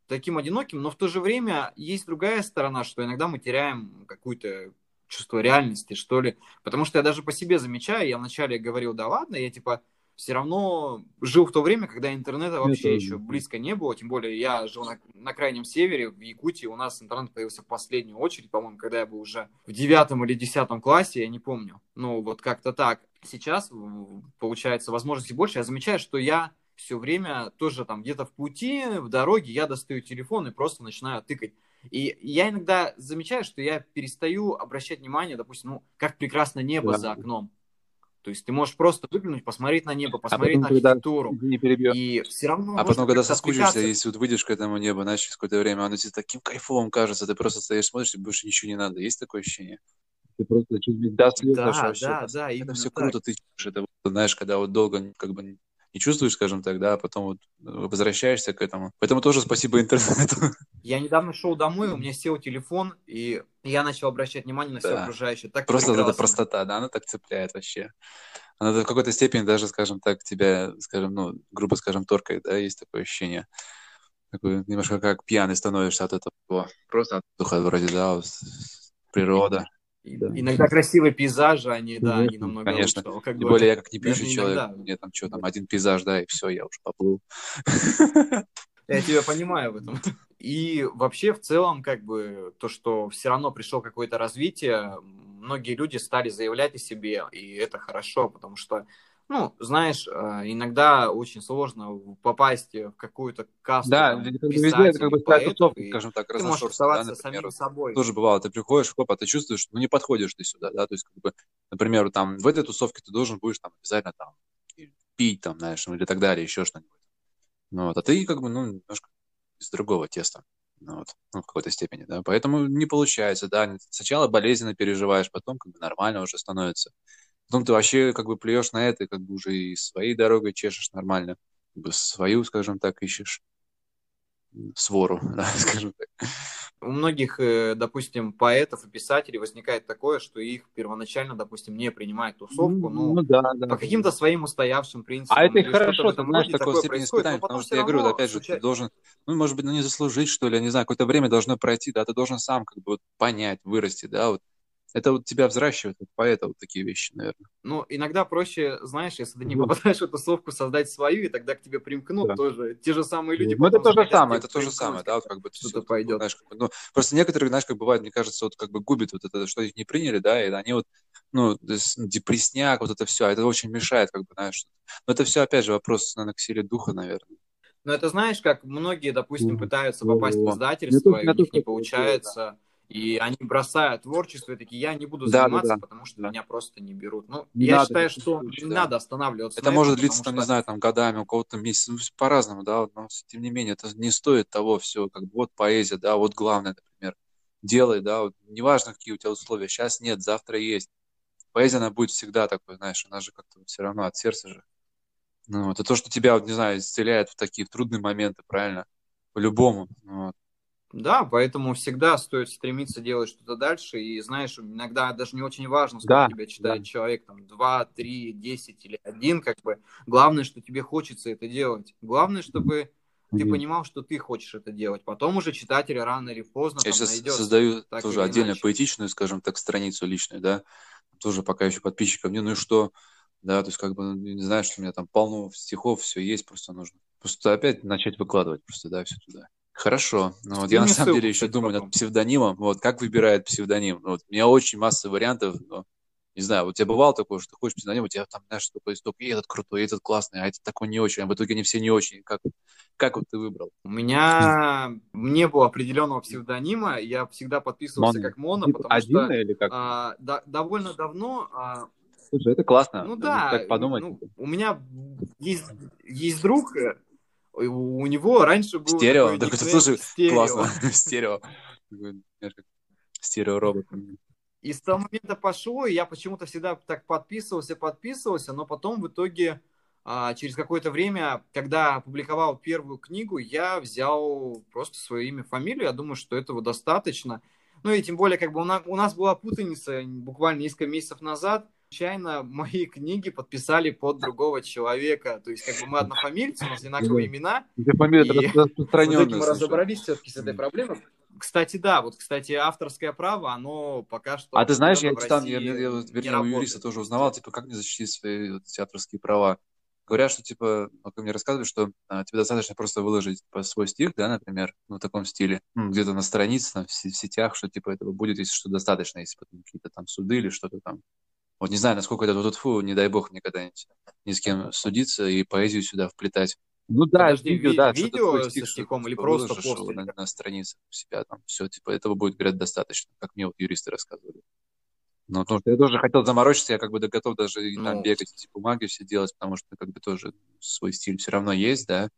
таким одиноким, но в то же время есть другая сторона, что иногда мы теряем какую-то чувство реальности, что ли. Потому что я даже по себе замечаю, я вначале говорил, да ладно, я типа все равно жил в то время, когда интернета вообще еще близко не было. Тем более я жил на, на крайнем севере, в Якутии. У нас интернет появился в последнюю очередь, по-моему, когда я был уже в девятом или десятом классе, я не помню. Ну, вот как-то так. Сейчас, получается, возможностей больше. Я замечаю, что я все время тоже там где-то в пути, в дороге, я достаю телефон и просто начинаю тыкать. И я иногда замечаю, что я перестаю обращать внимание, допустим, ну, как прекрасно небо да. за окном. То есть ты можешь просто выглянуть, посмотреть на небо, а посмотреть а потом, на архитектуру. Не перебью. И все равно А потом, когда соскучишься, если вот выйдешь к этому небу, знаешь, через какое-то время, оно тебе таким кайфовым кажется, ты просто стоишь, смотришь, тебе больше ничего не надо. Есть такое ощущение? Ты просто чуть слез да, да, да, Это все так. круто, ты это, знаешь, когда вот долго как бы не чувствуешь, скажем так, да, а потом вот возвращаешься к этому. Поэтому тоже спасибо интернету. Я недавно шел домой, у меня сел телефон, и я начал обращать внимание на все да. окружающее. Так Просто прекрасно. вот эта простота, да, она так цепляет вообще. Она в какой-то степени даже, скажем так, тебя, скажем, ну, грубо скажем, торкает, да, есть такое ощущение. Такой, немножко как пьяный становишься от этого. Просто от духа вроде, да, вот, природа. Иногда красивые пейзажи, они, да, они намного Конечно. лучше. Как Тем более я как не пишущий человек, иногда... мне там что там, один пейзаж, да, и все, я уже поплыл. Я тебя понимаю в этом. И вообще в целом, как бы, то, что все равно пришло какое-то развитие, многие люди стали заявлять о себе, и это хорошо, потому что ну, знаешь, э, иногда очень сложно попасть в какую-то касту. Да, там, везде это как бы поэтов, тусовка, скажем так, ты можешь да, например, самим собой. Тоже бывало, ты приходишь, хоп, а ты чувствуешь, ну, не подходишь ты сюда, да, то есть, как бы, например, там, в этой тусовке ты должен будешь там обязательно там пить, там, знаешь, ну, или так далее, еще что-нибудь. Ну, вот, а ты, как бы, ну, немножко из другого теста. Ну, вот, ну, в какой-то степени, да, поэтому не получается, да, сначала болезненно переживаешь, потом как бы нормально уже становится. Потом ты вообще как бы плюешь на это, как бы уже и своей дорогой чешешь нормально, как бы свою, скажем так, ищешь свору, да, скажем так. У многих, э, допустим, поэтов и писателей возникает такое, что их первоначально, допустим, не принимают тусовку, ну, ну да, да, по каким-то своим устоявшим принципам. А это и хорошо, ты знаешь, такое степень испытания, потому что я говорю, опять же, ты должен, ну, может быть, ну, не заслужить, что ли, я не знаю, какое-то время должно пройти, да, ты должен сам как бы вот понять, вырасти, да, вот это вот тебя взращивает, поэта, вот такие вещи, наверное. Ну, иногда проще, знаешь, если ты не попадаешь в эту тусовку, создать свою, и тогда к тебе примкнут да. тоже те же самые люди. Ну, это то же самое, это то же самое, да, вот как бы что-то пойдет. Знаешь, как бы, ну, просто некоторые, знаешь, как бывает, мне кажется, вот как бы губит вот это, что их не приняли, да, и они вот, ну, депресняк, вот это все, а это очень мешает, как бы, знаешь. Но это все, опять же, вопрос, наверное, к силе духа, наверное. Но это знаешь, как многие, допустим, пытаются попасть в издательство, и у них не получается. И они бросают творчество и такие, я не буду да, заниматься, да, да. потому что да. меня просто не берут. Ну, не я надо, считаю, что не да. надо останавливаться. Это может длиться, там, что... не знаю, там годами, у кого-то месяц, ну, по-разному, да, но тем не менее, это не стоит того все, как бы вот поэзия, да, вот главное, например, делай, да, вот, неважно, какие у тебя условия, сейчас нет, завтра есть. Поэзия, она будет всегда такой, знаешь, она же как-то все равно от сердца же. Ну, это то, что тебя, вот, не знаю, исцеляет в такие трудные моменты, правильно? По-любому. Ну, вот. Да, поэтому всегда стоит стремиться делать что-то дальше. И знаешь, иногда даже не очень важно, сколько да, тебя читает да. человек, там, 2, 3, 10 или один, как бы. Главное, что тебе хочется это делать. Главное, чтобы ты понимал, что ты хочешь это делать. Потом уже читатель рано или поздно Я сейчас найдет, создаю тоже отдельно поэтичную, скажем так, страницу личную, да, тоже пока еще подписчиков не, ну и что, да, то есть как бы, ну, не знаю, что у меня там полно стихов, все есть, просто нужно просто опять начать выкладывать просто, да, все туда. Хорошо. Ну, вот я на самом деле еще думаю потом. над псевдонимом. Вот как выбирает псевдоним? Ну, вот, у меня очень масса вариантов. Но, не знаю, вот у тебя бывало такое, что ты хочешь псевдоним, у тебя там, знаешь, такой стоп, и этот крутой, этот классный, а этот такой не очень, а в итоге они все не очень. Как, как вот ты выбрал? У меня не было определенного псевдонима, я всегда подписывался Моно. как Моно, типа потому Один что или как? А, да, довольно давно... А... Слушай, это классно. Ну да, так подумать. Ну, у меня есть, есть друг, у него раньше был Стерео, так это тоже стерео. классно. Стерео. Стерео робот. И с того момента пошло, и я почему-то всегда так подписывался, подписывался, но потом в итоге а, через какое-то время, когда опубликовал первую книгу, я взял просто свое имя, фамилию. Я думаю, что этого достаточно. Ну и тем более, как бы у нас, у нас была путаница буквально несколько месяцев назад – случайно мои книги подписали под другого человека. То есть, как бы мы однофамильцы, у нас одинаковые имена. Где фамилия и распространенная. мы разобрались все-таки с этой проблемой. Кстати, да, вот, кстати, авторское право, оно пока что... А ты знаешь, я там, я, я, я, вернее, у юриста тоже узнавал, типа, как мне защитить свои вот, эти авторские права. Говорят, что, типа, ну, как мне рассказывали, что а, тебе достаточно просто выложить типа, свой стих, да, например, ну, в таком стиле, ну, где-то на странице, там, в, в сетях, что, типа, этого будет, если что, достаточно, если потом какие-то там суды или что-то там вот не знаю, насколько это тут фу, не дай бог мне когда-нибудь ни с кем судиться и поэзию сюда вплетать. Ну да, Подожди, видео, ви- да, видео со стихом или просто пост? На, на странице у себя там все, типа, этого будет, говорят, достаточно, как мне вот юристы рассказывали. Ну, потому что я тоже хотел заморочиться, я как бы готов даже ну, там бегать, эти бумаги все делать, потому что как бы тоже свой стиль все равно есть, да.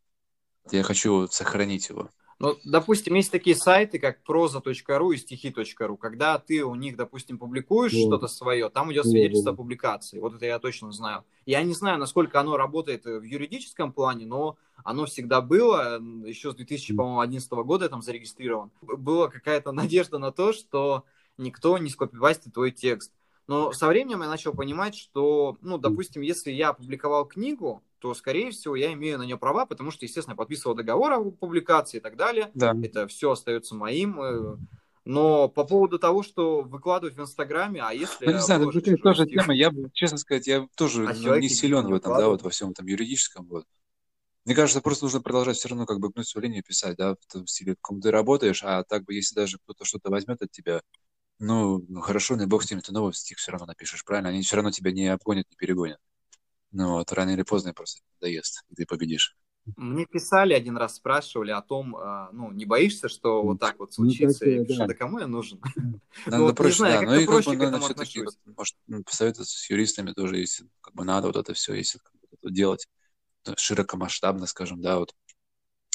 Я хочу сохранить его. Ну, допустим, есть такие сайты, как проза.ру и стихи.ру. Когда ты у них, допустим, публикуешь вот. что-то свое, там идет свидетельство о публикации. Вот это я точно знаю. Я не знаю, насколько оно работает в юридическом плане, но оно всегда было. Еще с 2011 года я там зарегистрирован. Была какая-то надежда на то, что никто не скопипастит твой текст. Но со временем я начал понимать, что, ну, допустим, если я опубликовал книгу, то, скорее всего, я имею на нее права, потому что, естественно, подписывал договор о публикации и так далее. Да. Это все остается моим. Э, но по поводу того, что выкладывать в Инстаграме, а если... Ну, не знаю, это тоже тема. Я, честно сказать, я тоже а ну, не силен в этом, да, вот во всем там юридическом. Вот. Мне кажется, просто нужно продолжать все равно как бы гнуть свою линию писать, да, в том стиле, в каком ты работаешь, а так бы, если даже кто-то что-то возьмет от тебя, ну, ну хорошо, не бог с ним, ты новый стих все равно напишешь, правильно? Они все равно тебя не обгонят, не перегонят. Ну вот, рано или поздно просто надоест, и ты победишь. Мне писали один раз, спрашивали о том, а, ну, не боишься, что вот так вот ну, случится, ну, так, и да. да кому я нужен? Надо ну, проще, знаю, да, ну и как бы надо все-таки, может, посоветоваться с юристами тоже, если как бы надо вот это все, если делать широкомасштабно, скажем, да, вот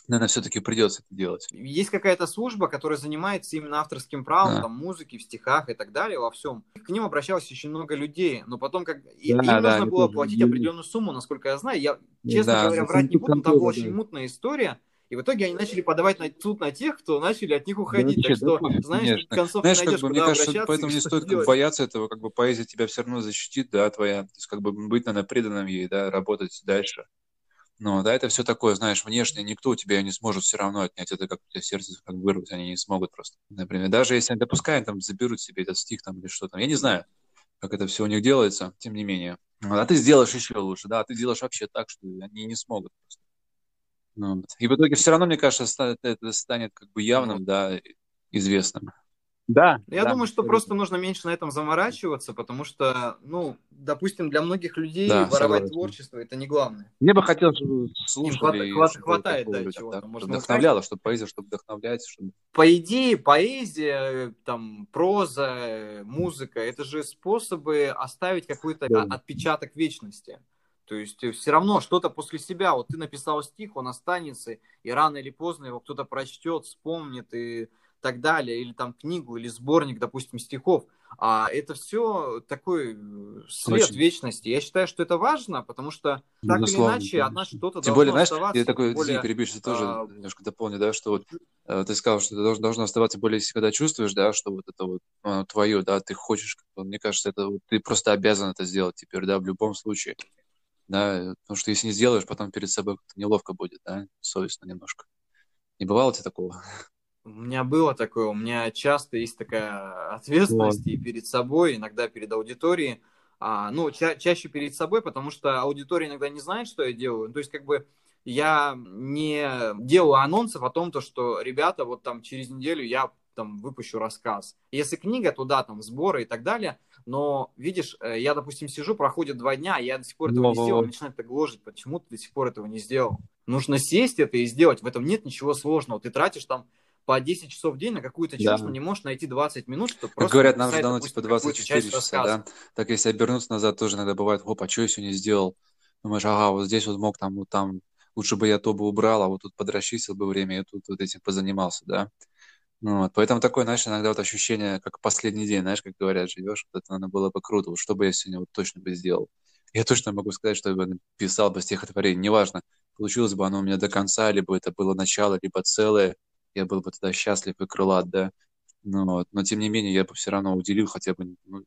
наверное, все-таки придется это делать. Есть какая-то служба, которая занимается именно авторским правом, да. там, музыки, в стихах и так далее, во всем. К ним обращалось очень много людей, но потом как да, им да, нужно было платить определенную сумму, насколько я знаю. Я, честно да, говоря, врать не буду, но там была очень мутная история. И в итоге они начали подавать на суд на тех, кто начали от них уходить. Да, так что, да, знаешь, конечно. концов знаешь, найдешь, как бы, мне кажется, поэтому не стоит как, бояться этого, как бы поэзия тебя все равно защитит, да, твоя. То есть, как бы быть, наверное, преданным ей, да, работать дальше. Ну, да, это все такое, знаешь, внешне никто у тебя не сможет все равно отнять. Это как у тебя сердце как вырвать, они не смогут просто. Например, даже если они допускают, там, заберут себе этот стих там или что там. Я не знаю, как это все у них делается, тем не менее. А ты сделаешь еще лучше, да, ты делаешь вообще так, что они не смогут просто. Ну, и в итоге все равно, мне кажется, это станет как бы явным, да, известным. Да. Я да, думаю, что абсолютно. просто нужно меньше на этом заморачиваться, потому что, ну, допустим, для многих людей да, воровать согласен. творчество это не главное. Мне бы хотелось, слушали. Хват, хватает, да, чего-то. Да, можно вдохновляло, чтобы поэзия, чтобы вдохновлять. Чтобы... По идее, поэзия, там, проза, музыка, это же способы оставить какой-то да. отпечаток вечности. То есть э, все равно что-то после себя, вот ты написал стих, он останется, и рано или поздно его кто-то прочтет, вспомнит, и так далее, или там книгу, или сборник, допустим, стихов. А это все такой э, свет Очень. вечности. Я считаю, что это важно, потому что так Безусловно, или иначе от нас что-то Тем более, знаешь, я такой, более, перебью, тоже а... немножко дополню, да, что вот э, ты сказал, что это должно, должно оставаться более, если когда чувствуешь, да, что вот это вот ну, твое, да, ты хочешь, мне кажется, это вот, ты просто обязан это сделать теперь, да, в любом случае. Да, потому что если не сделаешь, потом перед собой как-то неловко будет, да, совестно немножко. Не бывало тебе такого? У меня было такое, у меня часто есть такая ответственность вот. и перед собой, иногда перед аудиторией. А, ну, ча- чаще перед собой, потому что аудитория иногда не знает, что я делаю. То есть, как бы, я не делаю анонсов о том, то, что, ребята, вот там через неделю я там выпущу рассказ. Если книга, то да, там сборы и так далее. Но, видишь, э, я, допустим, сижу, проходит два дня, я до сих пор этого не сделал, начинает это гложить. Почему ты до сих пор этого не сделал? Нужно сесть это и сделать. В этом нет ничего сложного. Ты тратишь там по 10 часов в день на какую-то чушь, да. не можешь найти 20 минут, чтобы просто... Говорят, нам же дано типа 24 часа, рассказа. да? Так если обернуться назад, тоже иногда бывает, опа, что я сегодня сделал? Думаешь, ага, вот здесь вот мог там, вот там, лучше бы я то бы убрал, а вот тут подрасчистил бы время, и тут вот этим позанимался, да? Ну, вот. Поэтому такое, знаешь, иногда вот ощущение, как последний день, знаешь, как говорят, живешь, вот это надо было бы круто, вот что бы я сегодня вот точно бы сделал. Я точно могу сказать, что я бы написал бы стихотворение, неважно, получилось бы оно у меня до конца, либо это было начало, либо целое, я был бы тогда счастлив и крылат, да. Ну, вот. Но тем не менее, я бы все равно уделил хотя бы ну,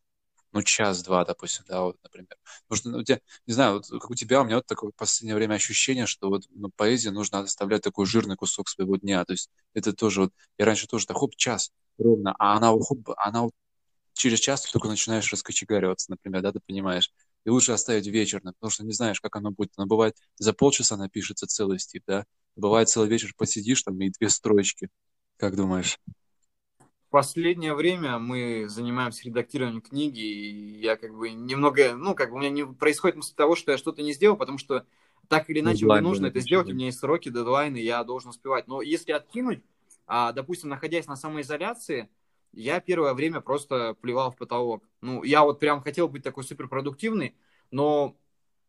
ну час-два, допустим, да, вот, например. Потому что, ну, у тебя, не знаю, вот как у тебя, у меня вот такое в последнее время ощущение, что вот ну, поэзии нужно оставлять такой жирный кусок своего дня. То есть это тоже вот, я раньше тоже так, хоп, час ровно, а она, хоп, она вот через час ты только начинаешь раскочегариваться, например, да, ты понимаешь. И лучше оставить вечерно, потому что не знаешь, как оно будет. Оно бывает, за полчаса напишется целый стих, да, Бывает, целый вечер посидишь там и две строчки. Как думаешь? В последнее время мы занимаемся редактированием книги, и я как бы немного, ну, как бы у меня не происходит мысль того, что я что-то не сделал, потому что так или иначе мне нужно это сделать, у меня есть сроки, дедлайны, я должен успевать. Но если откинуть, а, допустим, находясь на самоизоляции, я первое время просто плевал в потолок. Ну, я вот прям хотел быть такой суперпродуктивный, но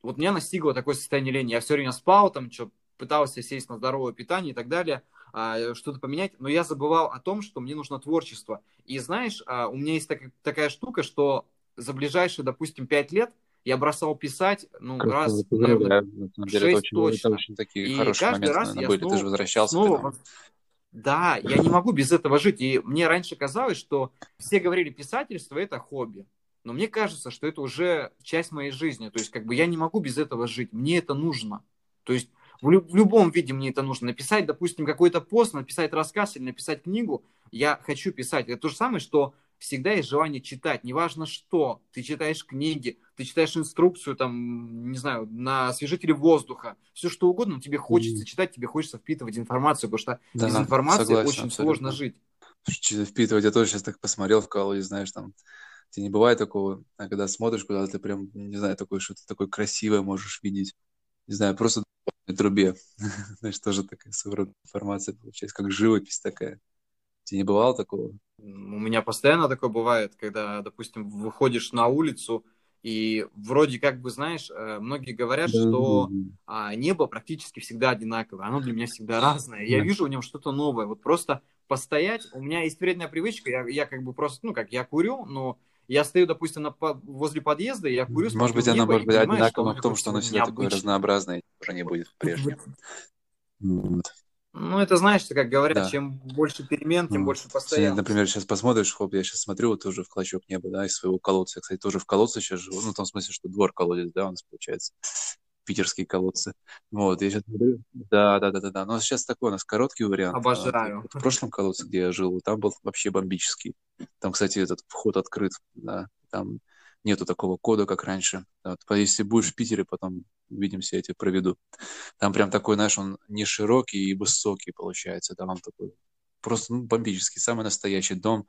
вот меня настигло такое состояние лени. Я все время спал, там, что пытался сесть на здоровое питание и так далее. а, что-то поменять, но я забывал о том, что мне нужно творчество. И знаешь, а, у меня есть так, такая штука, что за ближайшие, допустим, пять лет я бросал писать, ну, как раз, наверное, на деле, это точно. Это очень такие и хорошие моменты, раз наверное, были. Снова, Ты же возвращался снова, Да, я не могу без этого жить. И мне раньше казалось, что все говорили, писательство – это хобби. Но мне кажется, что это уже часть моей жизни. То есть, как бы я не могу без этого жить. Мне это нужно. То есть, в, лю- в любом виде мне это нужно. Написать, допустим, какой-то пост, написать рассказ или написать книгу. Я хочу писать. Это то же самое, что всегда есть желание читать, неважно что. Ты читаешь книги, ты читаешь инструкцию, там, не знаю, на освежителе воздуха, все что угодно, но тебе хочется mm. читать, тебе хочется впитывать информацию, потому что да, без информации согласен, очень абсолютно. сложно жить. Впитывать, я тоже сейчас так посмотрел в колоде, знаешь, там, тебе не бывает такого, а когда смотришь куда-то, ты прям, не знаю, такое что-то такое красивое можешь видеть. Не знаю, просто на трубе. Знаешь, тоже такая информация получается, как живопись такая. Тебе не бывало такого? У меня постоянно такое бывает, когда, допустим, выходишь на улицу, и вроде как бы, знаешь, э, многие говорят, да, что да, небо практически всегда одинаковое, оно для меня всегда разное. Я вижу в нем что-то новое. Вот просто постоять, у меня есть вредная привычка, я, я как бы просто, ну как, я курю, но я стою, допустим, на, возле подъезда, я курю, Может быть, оно может быть одинаково в том, что оно всегда такое разнообразное, уже не будет прежним. Ну, это знаешь, как говорят, да. чем больше перемен, тем mm. больше постоянно. Например, сейчас посмотришь, хоп, я сейчас смотрю, вот тоже в клочок неба, да, из своего колодца. Я, кстати, тоже в колодце сейчас живу, ну, в том смысле, что двор колодец, да, у нас получается, питерские колодцы. Вот, я сейчас смотрю, да, да, да, да, да, но сейчас такой у нас короткий вариант. Обожаю. Вот, в прошлом колодце, где я жил, там был вообще бомбический. Там, кстати, этот вход открыт, да, там нету такого кода, как раньше. Вот, если будешь в Питере, потом увидимся, я тебе проведу. Там прям такой, знаешь, он не широкий и высокий получается. Там он такой просто ну, бомбический, самый настоящий дом.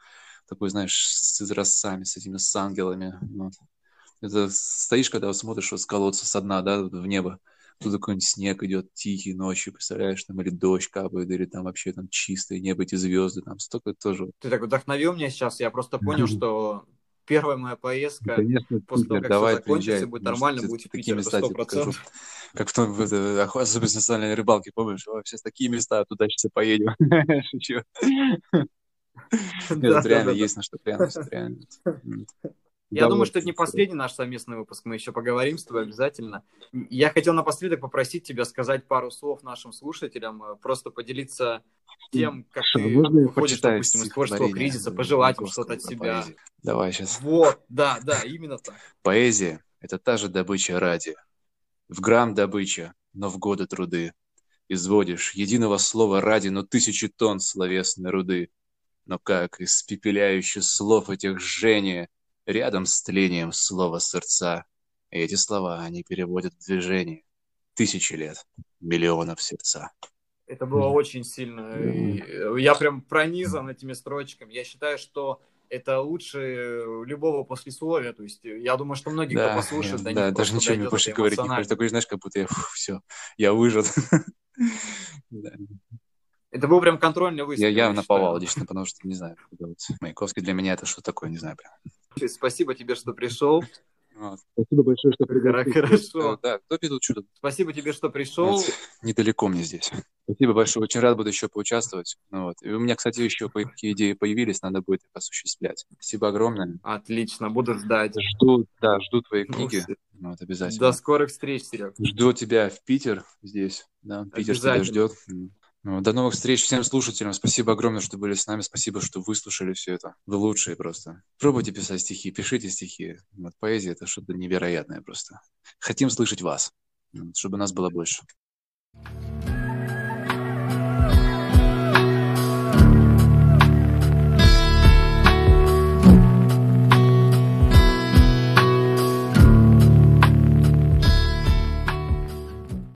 Такой, знаешь, с изразцами, с этими с ангелами. Вот. Это стоишь, когда смотришь вот с колодца со дна, да, в небо. Тут какой-нибудь снег идет тихий ночью, представляешь, там или дождь капает, или там вообще там чистое небо, эти звезды, там столько тоже. Ты так вдохновил меня сейчас, я просто понял, что первая моя поездка, Конечно, после того, как давай, все закончится, приезжай. будет нормально, будет в Питере, места 100%. Как в том, это, особенно национальной рыбалки, помнишь? Сейчас такие места, туда сейчас поедем. Шучу. Нет, реально есть на что глянуть, реально. Я думаю, что это не последний наш совместный выпуск, мы еще поговорим с тобой обязательно. Я хотел напоследок попросить тебя сказать пару слов нашим слушателям, э, просто поделиться тем, как Что, ты выходишь, допустим, из творческого кризиса, пожелать им что-то от себя. Поэзии. Давай сейчас. Вот, да, да, именно так. Поэзия — это та же добыча ради. В грамм добыча, но в годы труды. Изводишь единого слова ради, но тысячи тонн словесной руды. Но как испепеляющих слов этих жжения — рядом с тлением слова сердца. И эти слова они переводят в движение. Тысячи лет, миллионов сердца. Это было mm. очень сильно. И я прям пронизан этими строчками. Я считаю, что это лучше любого послесловия. То есть я думаю, что многие, да, кто послушает, да, да даже ничего не больше говорить не хочешь. Такой, знаешь, как будто я, фу, все, я выжат. Это был прям контрольный выстрел. Я явно повал лично, потому что, не знаю, Маяковский для меня это что такое, не знаю прям. Спасибо тебе, что пришел. Спасибо большое, что пригласил. Хорошо. Да, кто пишет что-то? Спасибо тебе, что пришел. Вот. Недалеко мне здесь. Спасибо большое, очень рад буду еще поучаствовать. Ну, вот. И у меня, кстати, еще какие идеи появились, надо будет их осуществлять. Спасибо огромное. Отлично, буду ждать. Жду, да, жду твои ну, книги. Ну, вот, обязательно. До скорых встреч, Серег. Жду тебя в Питер здесь. Да, Питер тебя ждет. Ну, до новых встреч всем слушателям. Спасибо огромное, что были с нами. Спасибо, что выслушали все это. Вы лучшие просто. Пробуйте писать стихи, пишите стихи. Вот поэзия — это что-то невероятное просто. Хотим слышать вас, чтобы нас было больше.